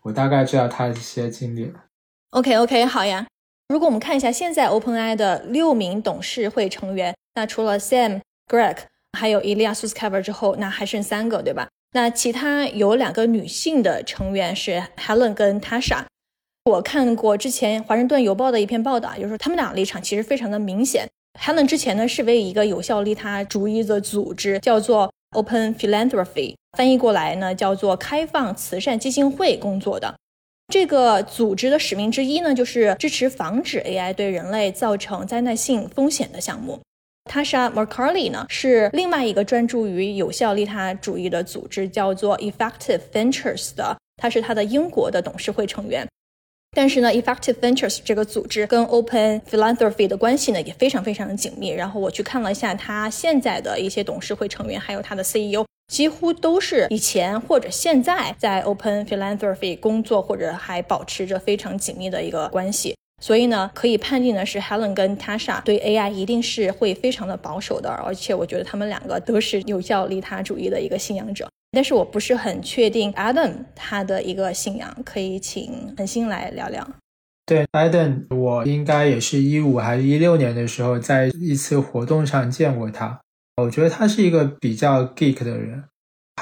我大概知道他一些经历。OK OK，好呀。如果我们看一下现在 OpenAI 的六名董事会成员，那除了 Sam、Greg 还有 Ilya Sutskever 之后，那还剩三个，对吧？那其他有两个女性的成员是 Helen 跟 Tasha。我看过之前《华盛顿邮报》的一篇报道，就是说他们俩立场其实非常的明显。Helen 之前呢是为一个有效利他主义的组织叫做 Open Philanthropy，翻译过来呢叫做开放慈善基金会工作的。这个组织的使命之一呢就是支持防止 AI 对人类造成灾难性风险的项目。Tasha Mercalli 呢是另外一个专注于有效利他主义的组织，叫做 Effective Ventures 的，他是他的英国的董事会成员。但是呢，Effective Ventures 这个组织跟 Open Philanthropy 的关系呢也非常非常的紧密。然后我去看了一下他现在的一些董事会成员，还有他的 CEO，几乎都是以前或者现在在 Open Philanthropy 工作，或者还保持着非常紧密的一个关系。所以呢，可以判定的是，Helen 跟 Tasha 对 AI 一定是会非常的保守的，而且我觉得他们两个都是有效利他主义的一个信仰者。但是我不是很确定 Adam 他的一个信仰，可以请恒星来聊聊。对，Adam，我应该也是一五还是一六年的时候，在一次活动上见过他。我觉得他是一个比较 geek 的人。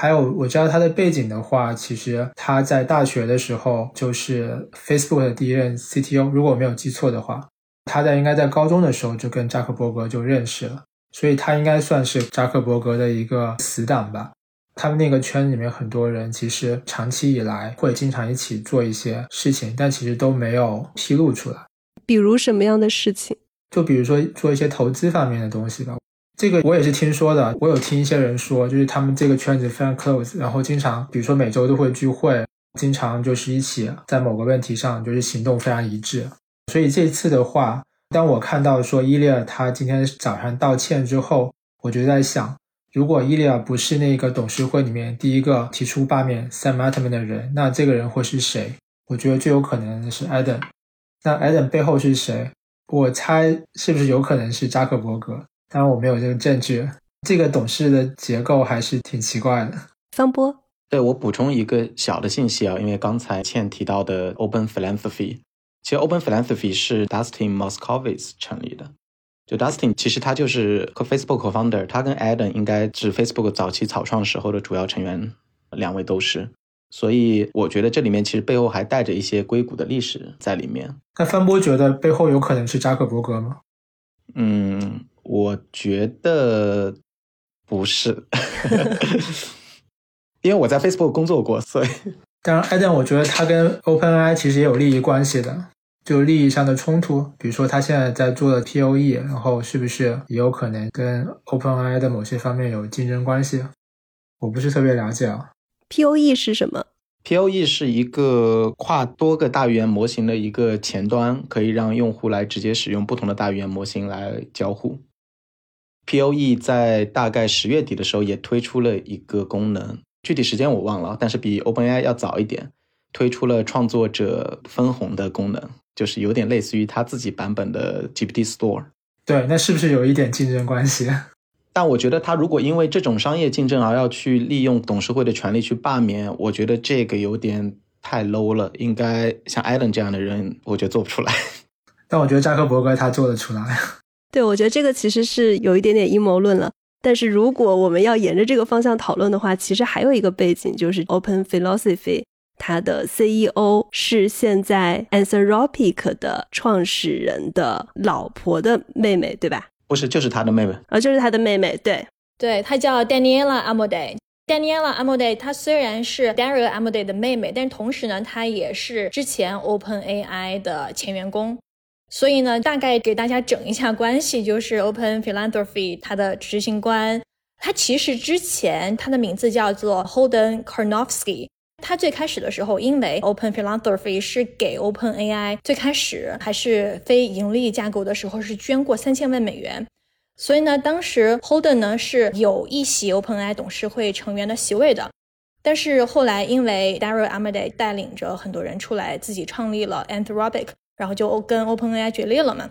还有我知道他的背景的话，其实他在大学的时候就是 Facebook 的第一任 CTO，如果我没有记错的话，他在应该在高中的时候就跟扎克伯格就认识了，所以他应该算是扎克伯格的一个死党吧。他们那个圈里面很多人其实长期以来会经常一起做一些事情，但其实都没有披露出来。比如什么样的事情？就比如说做一些投资方面的东西吧。这个我也是听说的，我有听一些人说，就是他们这个圈子非常 close，然后经常，比如说每周都会聚会，经常就是一起在某个问题上就是行动非常一致。所以这次的话，当我看到说伊利亚他今天早上道歉之后，我就在想，如果伊利亚不是那个董事会里面第一个提出罢免 Sam Altman 的人，那这个人会是谁？我觉得最有可能是 Adam。那 Adam 背后是谁？我猜是不是有可能是扎克伯格？当然我没有这个证据，这个董事的结构还是挺奇怪的。方波，对我补充一个小的信息啊，因为刚才倩提到的 Open Philanthropy，其实 Open Philanthropy 是 Dustin Moskovitz 成立的。就 Dustin 其实他就是和 Facebook founder，他跟 Adam 应该是 Facebook 早期草创时候的主要成员，两位都是。所以我觉得这里面其实背后还带着一些硅谷的历史在里面。那方波觉得背后有可能是扎克伯格吗？嗯。我觉得不是，因为我在 Facebook 工作过，所以 当然，Adam，我觉得他跟 OpenAI 其实也有利益关系的，就利益上的冲突。比如说，他现在在做的 POE，然后是不是也有可能跟 OpenAI 的某些方面有竞争关系？我不是特别了解啊。POE 是什么？POE 是一个跨多个大语言模型的一个前端，可以让用户来直接使用不同的大语言模型来交互。POE 在大概十月底的时候也推出了一个功能，具体时间我忘了，但是比 OpenAI 要早一点，推出了创作者分红的功能，就是有点类似于他自己版本的 GPT Store。对，那是不是有一点竞争关系？但我觉得他如果因为这种商业竞争而要去利用董事会的权利去罢免，我觉得这个有点太 low 了。应该像 Allen 这样的人，我觉得做不出来。但我觉得扎克伯格他做得出来。对，我觉得这个其实是有一点点阴谋论了。但是如果我们要沿着这个方向讨论的话，其实还有一个背景，就是 Open Philosophy，它的 CEO 是现在 Anthropic 的创始人的老婆的妹妹，对吧？不是，就是他的妹妹。啊，就是他的妹妹，对，对，她叫 Daniela Amodei。Daniela Amodei，她虽然是 Dario Amodei 的妹妹，但同时呢，她也是之前 OpenAI 的前员工。所以呢，大概给大家整一下关系，就是 Open Philanthropy 它的执行官，他其实之前他的名字叫做 Holden Karnofsky。他最开始的时候，因为 Open Philanthropy 是给 Open AI 最开始还是非盈利架构的时候是捐过三千万美元，所以呢，当时 Holden 呢是有一席 Open AI 董事会成员的席位的。但是后来因为 Dario Amodei 带领着很多人出来自己创立了 Anthropic。然后就跟 OpenAI 决裂了嘛，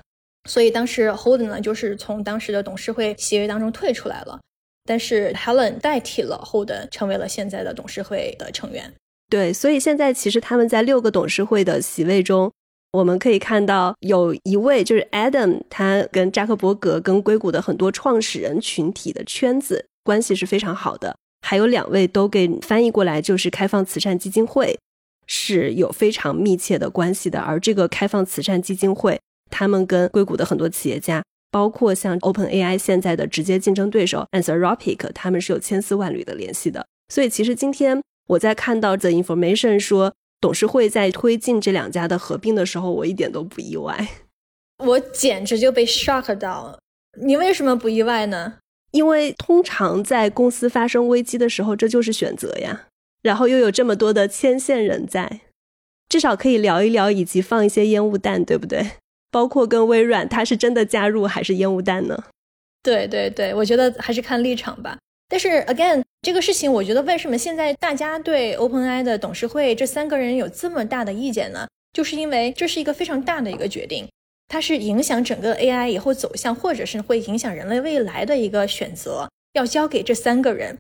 所以当时 Holden 呢就是从当时的董事会席位当中退出来了，但是 Helen 代替了 Holden 成为了现在的董事会的成员。对，所以现在其实他们在六个董事会的席位中，我们可以看到有一位就是 Adam，他跟扎克伯格跟硅谷的很多创始人群体的圈子关系是非常好的，还有两位都给翻译过来就是开放慈善基金会。是有非常密切的关系的，而这个开放慈善基金会，他们跟硅谷的很多企业家，包括像 Open AI 现在的直接竞争对手 Anthropic，他们是有千丝万缕的联系的。所以其实今天我在看到 The Information 说董事会在推进这两家的合并的时候，我一点都不意外，我简直就被 shock 到了。你为什么不意外呢？因为通常在公司发生危机的时候，这就是选择呀。然后又有这么多的牵线人在，至少可以聊一聊，以及放一些烟雾弹，对不对？包括跟微软，它是真的加入还是烟雾弹呢？对对对，我觉得还是看立场吧。但是 again，这个事情，我觉得为什么现在大家对 OpenAI 的董事会这三个人有这么大的意见呢？就是因为这是一个非常大的一个决定，它是影响整个 AI 以后走向，或者是会影响人类未来的一个选择，要交给这三个人。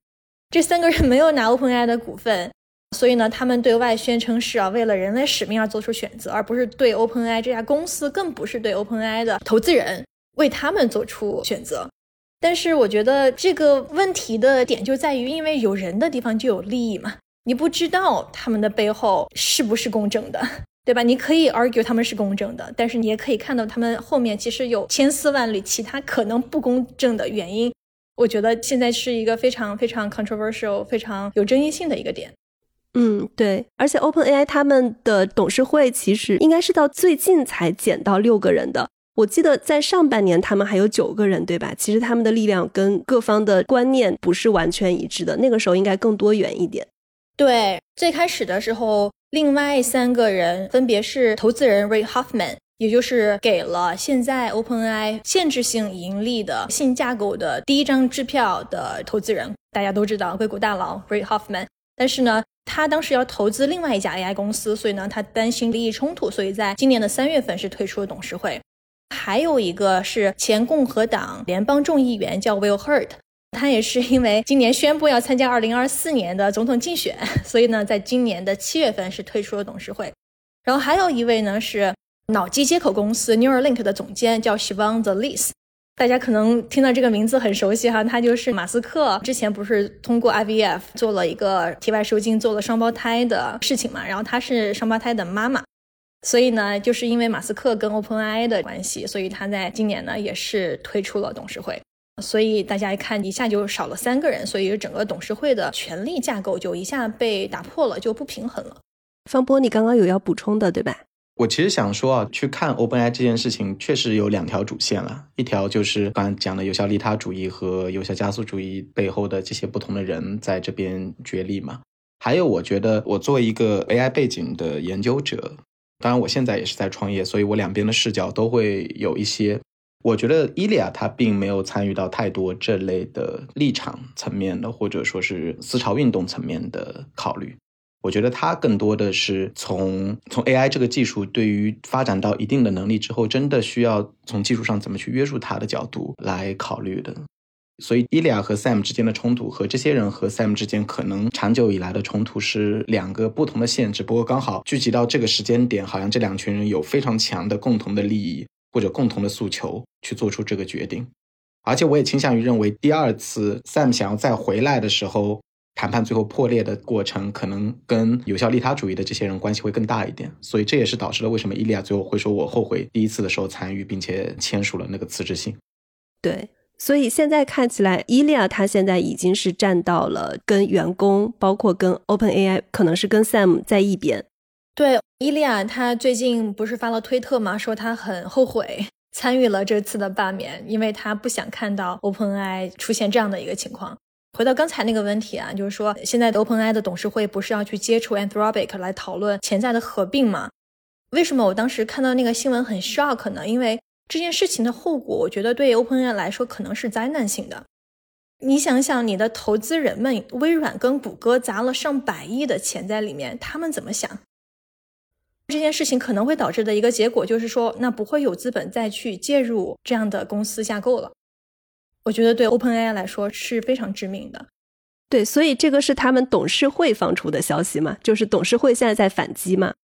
这三个人没有拿 OpenAI 的股份，所以呢，他们对外宣称是啊为了人类使命而做出选择，而不是对 OpenAI 这家公司，更不是对 OpenAI 的投资人为他们做出选择。但是我觉得这个问题的点就在于，因为有人的地方就有利益嘛，你不知道他们的背后是不是公正的，对吧？你可以 argue 他们是公正的，但是你也可以看到他们后面其实有千丝万缕其他可能不公正的原因。我觉得现在是一个非常非常 controversial、非常有争议性的一个点。嗯，对，而且 OpenAI 他们的董事会其实应该是到最近才减到六个人的。我记得在上半年他们还有九个人，对吧？其实他们的力量跟各方的观念不是完全一致的。那个时候应该更多元一点。对，最开始的时候，另外三个人分别是投资人 Ray Hoffman。也就是给了现在 OpenAI 限制性盈利的新架构的第一张支票的投资人，大家都知道硅谷大佬 Ray Hoffman。但是呢，他当时要投资另外一家 AI 公司，所以呢，他担心利益冲突，所以在今年的三月份是退出了董事会。还有一个是前共和党联邦众议员叫 Will Hurt，他也是因为今年宣布要参加2024年的总统竞选，所以呢，在今年的七月份是退出了董事会。然后还有一位呢是。脑机接口公司 Neuralink 的总监叫 Sivan The Lis，大家可能听到这个名字很熟悉哈，他就是马斯克之前不是通过 IVF 做了一个体外受精，做了双胞胎的事情嘛，然后他是双胞胎的妈妈，所以呢，就是因为马斯克跟 OpenAI 的关系，所以他在今年呢也是退出了董事会，所以大家一看一下就少了三个人，所以整个董事会的权力架构就一下被打破了，就不平衡了。方波，你刚刚有要补充的对吧？我其实想说啊，去看 OpenAI 这件事情，确实有两条主线了。一条就是刚才讲的有效利他主义和有效加速主义背后的这些不同的人在这边角力嘛。还有，我觉得我作为一个 AI 背景的研究者，当然我现在也是在创业，所以我两边的视角都会有一些。我觉得伊利亚他并没有参与到太多这类的立场层面的，或者说是思潮运动层面的考虑。我觉得它更多的是从从 AI 这个技术对于发展到一定的能力之后，真的需要从技术上怎么去约束它的角度来考虑的。所以，伊利亚和 Sam 之间的冲突和这些人和 Sam 之间可能长久以来的冲突是两个不同的限制。不过刚好聚集到这个时间点，好像这两群人有非常强的共同的利益或者共同的诉求去做出这个决定。而且，我也倾向于认为，第二次 Sam 想要再回来的时候。谈判最后破裂的过程，可能跟有效利他主义的这些人关系会更大一点。所以这也是导致了为什么伊利亚最后会说我后悔第一次的时候参与，并且签署了那个辞职信。对，所以现在看起来，伊利亚他现在已经是站到了跟员工，包括跟 Open AI，可能是跟 Sam 在一边。对，伊利亚他最近不是发了推特吗？说他很后悔参与了这次的罢免，因为他不想看到 OpenAI 出现这样的一个情况。回到刚才那个问题啊，就是说现在的 OpenAI 的董事会不是要去接触 Anthropic 来讨论潜在的合并吗？为什么我当时看到那个新闻很 shock 呢？因为这件事情的后果，我觉得对 OpenAI 来说可能是灾难性的。你想想，你的投资人们，微软跟谷歌砸了上百亿的钱在里面，他们怎么想？这件事情可能会导致的一个结果就是说，那不会有资本再去介入这样的公司架构了。我觉得对 OpenAI 来说是非常致命的。对，所以这个是他们董事会放出的消息嘛？就是董事会现在在反击嘛？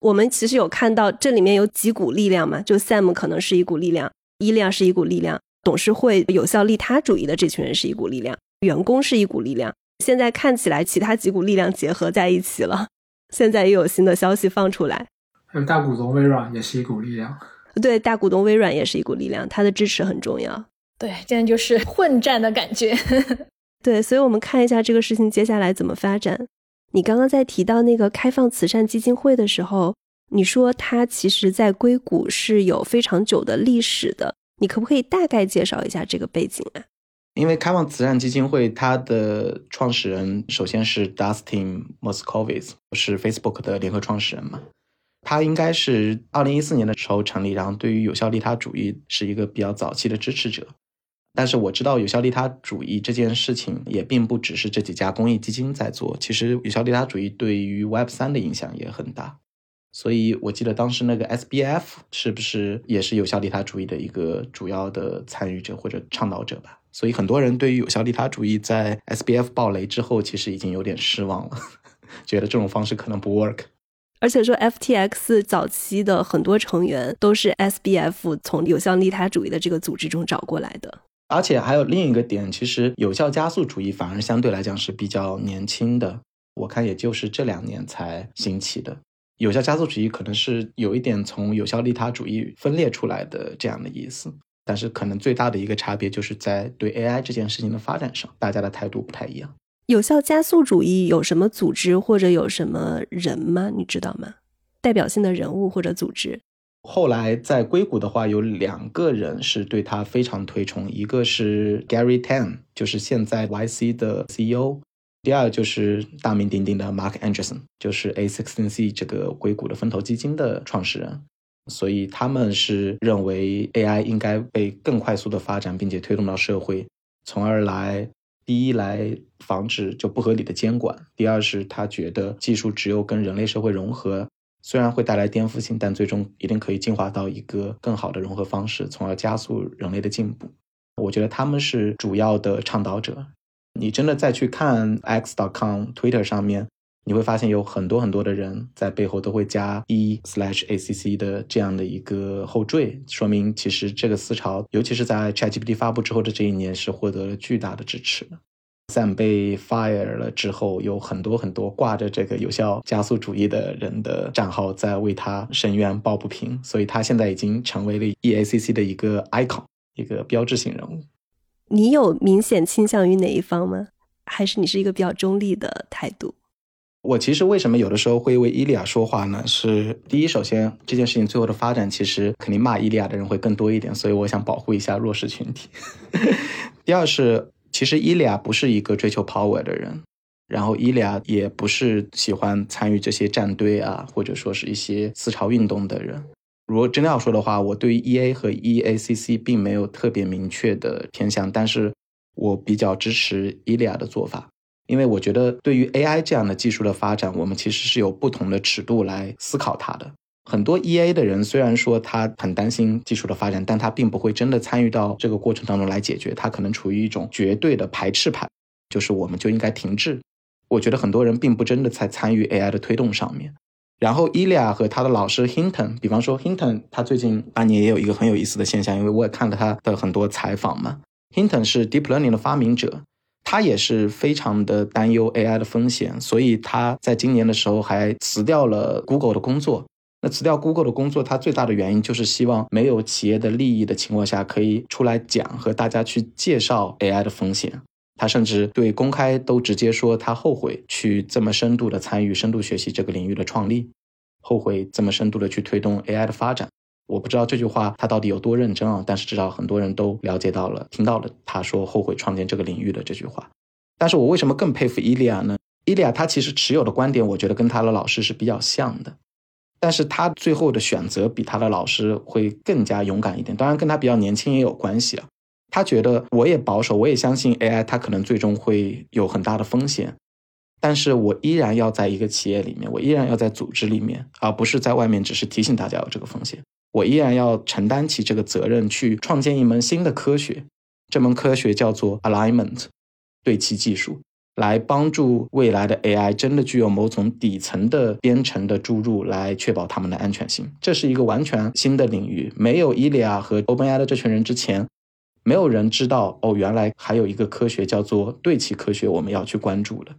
我们其实有看到这里面有几股力量嘛？就 Sam 可能是一股力量，伊利亚是一股力量，董事会有效利他主义的这群人是一股力量，员工是一股力量。现在看起来，其他几股力量结合在一起了。现在又有新的消息放出来，还有大股东微软也是一股力量。对，大股东微软也是一股力量，它的支持很重要。对，现在就是 混战的感觉。对，所以我们看一下这个事情接下来怎么发展。你刚刚在提到那个开放慈善基金会的时候，你说它其实在硅谷是有非常久的历史的，你可不可以大概介绍一下这个背景啊？因为开放慈善基金会，它的创始人首先是 Dustin Moskovitz，是 Facebook 的联合创始人嘛。他应该是二零一四年的时候成立，然后对于有效利他主义是一个比较早期的支持者。但是我知道有效利他主义这件事情也并不只是这几家公益基金在做，其实有效利他主义对于 Web 三的影响也很大。所以我记得当时那个 SBF 是不是也是有效利他主义的一个主要的参与者或者倡导者吧？所以很多人对于有效利他主义在 SBF 爆雷之后，其实已经有点失望了，觉得这种方式可能不 work。而且说 FTX 早期的很多成员都是 SBF 从有效利他主义的这个组织中找过来的。而且还有另一个点，其实有效加速主义反而相对来讲是比较年轻的，我看也就是这两年才兴起的。有效加速主义可能是有一点从有效利他主义分裂出来的这样的意思。但是可能最大的一个差别就是在对 AI 这件事情的发展上，大家的态度不太一样。有效加速主义有什么组织或者有什么人吗？你知道吗？代表性的人物或者组织？后来在硅谷的话，有两个人是对他非常推崇，一个是 Gary Tan，就是现在 YC 的 CEO；第二就是大名鼎鼎的 Mark Anderson，就是 A16Z 这个硅谷的风投基金的创始人。所以他们是认为 AI 应该被更快速的发展，并且推动到社会，从而来第一来防止就不合理的监管，第二是他觉得技术只有跟人类社会融合，虽然会带来颠覆性，但最终一定可以进化到一个更好的融合方式，从而加速人类的进步。我觉得他们是主要的倡导者。你真的再去看 X.com Twitter 上面。你会发现有很多很多的人在背后都会加 e slash acc 的这样的一个后缀，说明其实这个思潮，尤其是在 ChatGPT 发布之后的这一年，是获得了巨大的支持。Sam 被 fire 了之后，有很多很多挂着这个有效加速主义的人的账号在为他申冤抱不平，所以他现在已经成为了 eacc 的一个 icon，一个标志性人物。你有明显倾向于哪一方吗？还是你是一个比较中立的态度？我其实为什么有的时候会为伊利亚说话呢？是第一，首先这件事情最后的发展，其实肯定骂伊利亚的人会更多一点，所以我想保护一下弱势群体。第二是，其实伊利亚不是一个追求 power 的人，然后伊利亚也不是喜欢参与这些战队啊，或者说是一些思潮运动的人。如果真的要说的话，我对于 E A 和 E A C C 并没有特别明确的偏向，但是我比较支持伊利亚的做法。因为我觉得，对于 AI 这样的技术的发展，我们其实是有不同的尺度来思考它的。很多 EA 的人虽然说他很担心技术的发展，但他并不会真的参与到这个过程当中来解决。他可能处于一种绝对的排斥派，就是我们就应该停滞。我觉得很多人并不真的在参与 AI 的推动上面。然后伊利亚和他的老师 Hinton，比方说 Hinton，他最近半年也有一个很有意思的现象，因为我也看了他的很多采访嘛。Hinton 是 Deep Learning 的发明者。他也是非常的担忧 AI 的风险，所以他在今年的时候还辞掉了 Google 的工作。那辞掉 Google 的工作，他最大的原因就是希望没有企业的利益的情况下，可以出来讲和大家去介绍 AI 的风险。他甚至对公开都直接说，他后悔去这么深度的参与深度学习这个领域的创立，后悔这么深度的去推动 AI 的发展。我不知道这句话他到底有多认真啊，但是至少很多人都了解到了，听到了他说后悔创建这个领域的这句话。但是我为什么更佩服伊利亚呢？伊利亚他其实持有的观点，我觉得跟他的老师是比较像的。但是他最后的选择比他的老师会更加勇敢一点，当然跟他比较年轻也有关系啊。他觉得我也保守，我也相信 AI 它可能最终会有很大的风险，但是我依然要在一个企业里面，我依然要在组织里面，而不是在外面只是提醒大家有这个风险。我依然要承担起这个责任，去创建一门新的科学，这门科学叫做 alignment 对齐技术。来帮助未来的 AI 真的具有某种底层的编程的注入，来确保它们的安全性。这是一个完全新的领域，没有伊利亚和 OpenAI 的这群人之前，没有人知道哦，原来还有一个科学叫做对齐科学，我们要去关注的。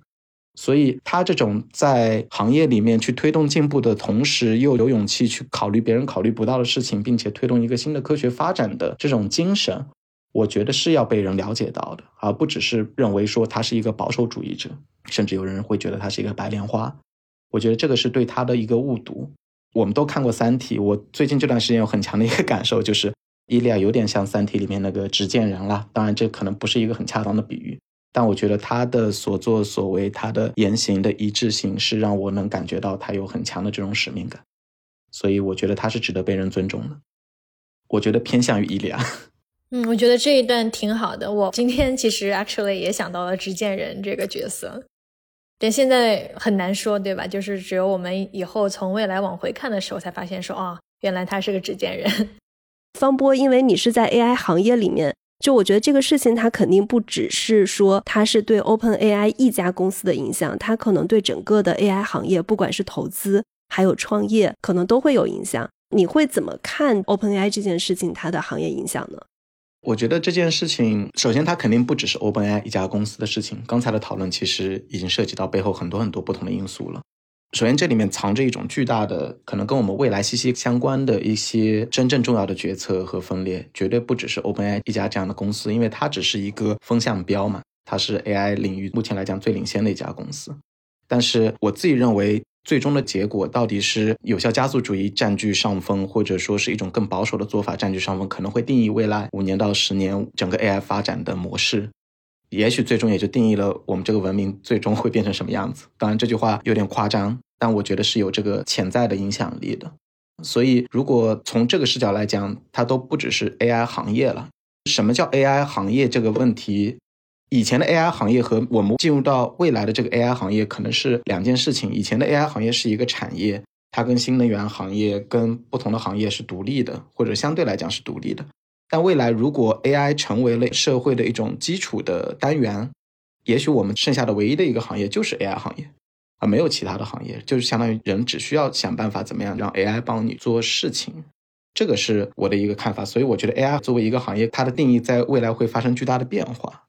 所以，他这种在行业里面去推动进步的同时，又有勇气去考虑别人考虑不到的事情，并且推动一个新的科学发展的这种精神。我觉得是要被人了解到的，而不只是认为说他是一个保守主义者，甚至有人会觉得他是一个白莲花。我觉得这个是对他的一个误读。我们都看过《三体》，我最近这段时间有很强的一个 感受，就是伊利亚有点像《三体》里面那个执剑人了。当然，这可能不是一个很恰当的比喻，但我觉得他的所作所为，他的言行的一致性，是让我能感觉到他有很强的这种使命感。所以，我觉得他是值得被人尊重的。我觉得偏向于伊利亚。嗯，我觉得这一段挺好的。我今天其实 actually 也想到了执剑人这个角色，但现在很难说，对吧？就是只有我们以后从未来往回看的时候，才发现说，哦，原来他是个执剑人。方波，因为你是在 AI 行业里面，就我觉得这个事情，它肯定不只是说它是对 OpenAI 一家公司的影响，它可能对整个的 AI 行业，不管是投资还有创业，可能都会有影响。你会怎么看 OpenAI 这件事情它的行业影响呢？我觉得这件事情，首先它肯定不只是 OpenAI 一家公司的事情。刚才的讨论其实已经涉及到背后很多很多不同的因素了。首先，这里面藏着一种巨大的，可能跟我们未来息息相关的一些真正重要的决策和分裂，绝对不只是 OpenAI 一家这样的公司，因为它只是一个风向标嘛，它是 AI 领域目前来讲最领先的一家公司。但是我自己认为。最终的结果到底是有效加速主义占据上风，或者说是一种更保守的做法占据上风，可能会定义未来五年到十年整个 AI 发展的模式。也许最终也就定义了我们这个文明最终会变成什么样子。当然这句话有点夸张，但我觉得是有这个潜在的影响力的。所以如果从这个视角来讲，它都不只是 AI 行业了。什么叫 AI 行业这个问题？以前的 AI 行业和我们进入到未来的这个 AI 行业可能是两件事情。以前的 AI 行业是一个产业，它跟新能源行业、跟不同的行业是独立的，或者相对来讲是独立的。但未来如果 AI 成为了社会的一种基础的单元，也许我们剩下的唯一的一个行业就是 AI 行业，而没有其他的行业，就是相当于人只需要想办法怎么样让 AI 帮你做事情。这个是我的一个看法。所以我觉得 AI 作为一个行业，它的定义在未来会发生巨大的变化。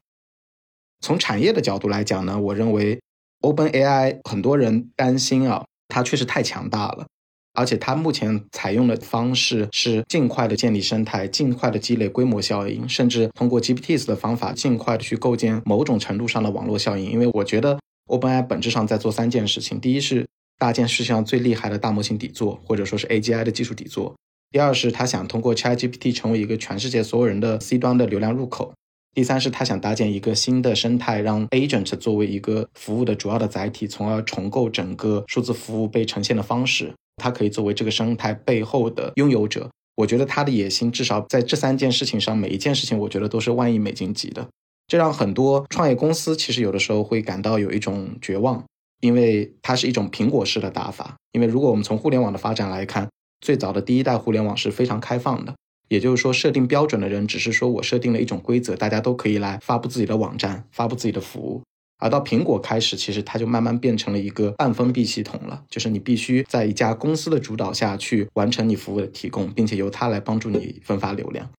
从产业的角度来讲呢，我认为 OpenAI 很多人担心啊，它确实太强大了，而且它目前采用的方式是尽快的建立生态，尽快的积累规模效应，甚至通过 GPTs 的方法尽快的去构建某种程度上的网络效应。因为我觉得 OpenAI 本质上在做三件事情：第一是搭建世界上最厉害的大模型底座，或者说是 AGI 的技术底座；第二是他想通过 ChatGPT 成为一个全世界所有人的 C 端的流量入口。第三是他想搭建一个新的生态，让 agent 作为一个服务的主要的载体，从而重构整个数字服务被呈现的方式。它可以作为这个生态背后的拥有者。我觉得他的野心至少在这三件事情上，每一件事情我觉得都是万亿美金级的。这让很多创业公司其实有的时候会感到有一种绝望，因为它是一种苹果式的打法。因为如果我们从互联网的发展来看，最早的第一代互联网是非常开放的。也就是说，设定标准的人只是说我设定了一种规则，大家都可以来发布自己的网站，发布自己的服务。而到苹果开始，其实它就慢慢变成了一个半封闭系统了，就是你必须在一家公司的主导下去完成你服务的提供，并且由它来帮助你分发流量。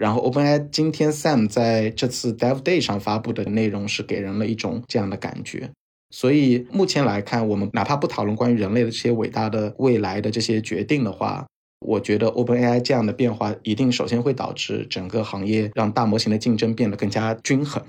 然后 OpenAI 今天 Sam 在这次 Dev Day 上发布的内容是给人了一种这样的感觉。所以目前来看，我们哪怕不讨论关于人类的这些伟大的未来的这些决定的话，我觉得 OpenAI 这样的变化一定首先会导致整个行业让大模型的竞争变得更加均衡。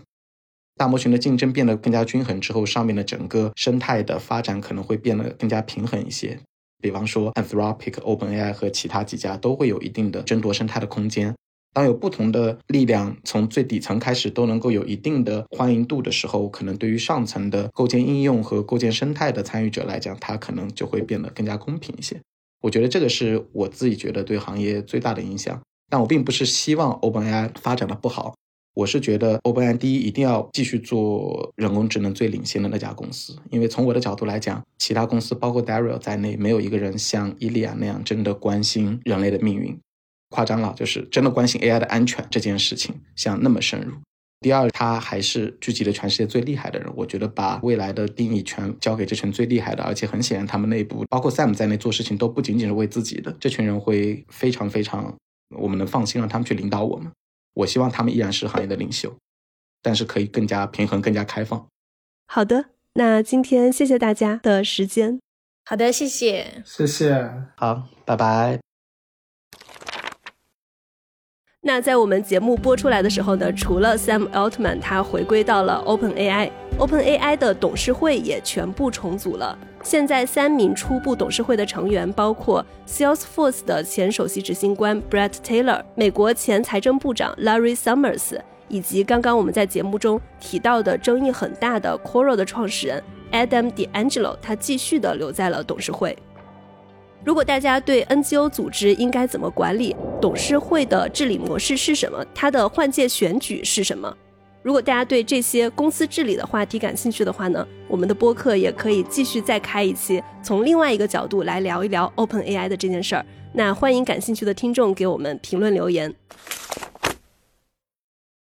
大模型的竞争变得更加均衡之后，上面的整个生态的发展可能会变得更加平衡一些。比方说，Anthropic、OpenAI 和其他几家都会有一定的争夺生态的空间。当有不同的力量从最底层开始都能够有一定的欢迎度的时候，可能对于上层的构建应用和构建生态的参与者来讲，它可能就会变得更加公平一些。我觉得这个是我自己觉得对行业最大的影响。但我并不是希望 OpenAI 发展的不好，我是觉得 OpenAI 第一一定要继续做人工智能最领先的那家公司，因为从我的角度来讲，其他公司包括 Dario 在内，没有一个人像伊利亚那样真的关心人类的命运。夸张了，就是真的关心 AI 的安全这件事情，像那么深入。第二，他还是聚集了全世界最厉害的人。我觉得把未来的定义权交给这群最厉害的，而且很显然他们内部包括 Sam 在内做事情都不仅仅是为自己的这群人，会非常非常，我们能放心让他们去领导我们。我希望他们依然是行业的领袖，但是可以更加平衡、更加开放。好的，那今天谢谢大家的时间。好的，谢谢，谢谢，好，拜拜。那在我们节目播出来的时候呢，除了 Sam Altman 他回归到了 OpenAI，OpenAI 的董事会也全部重组了。现在三名初步董事会的成员包括 Salesforce 的前首席执行官 Brett Taylor、美国前财政部长 Larry Summers，以及刚刚我们在节目中提到的争议很大的 Quora 的创始人 Adam D'Angelo，他继续的留在了董事会。如果大家对 NGO 组织应该怎么管理，董事会的治理模式是什么，它的换届选举是什么？如果大家对这些公司治理的话题感兴趣的话呢，我们的播客也可以继续再开一期，从另外一个角度来聊一聊 OpenAI 的这件事儿。那欢迎感兴趣的听众给我们评论留言。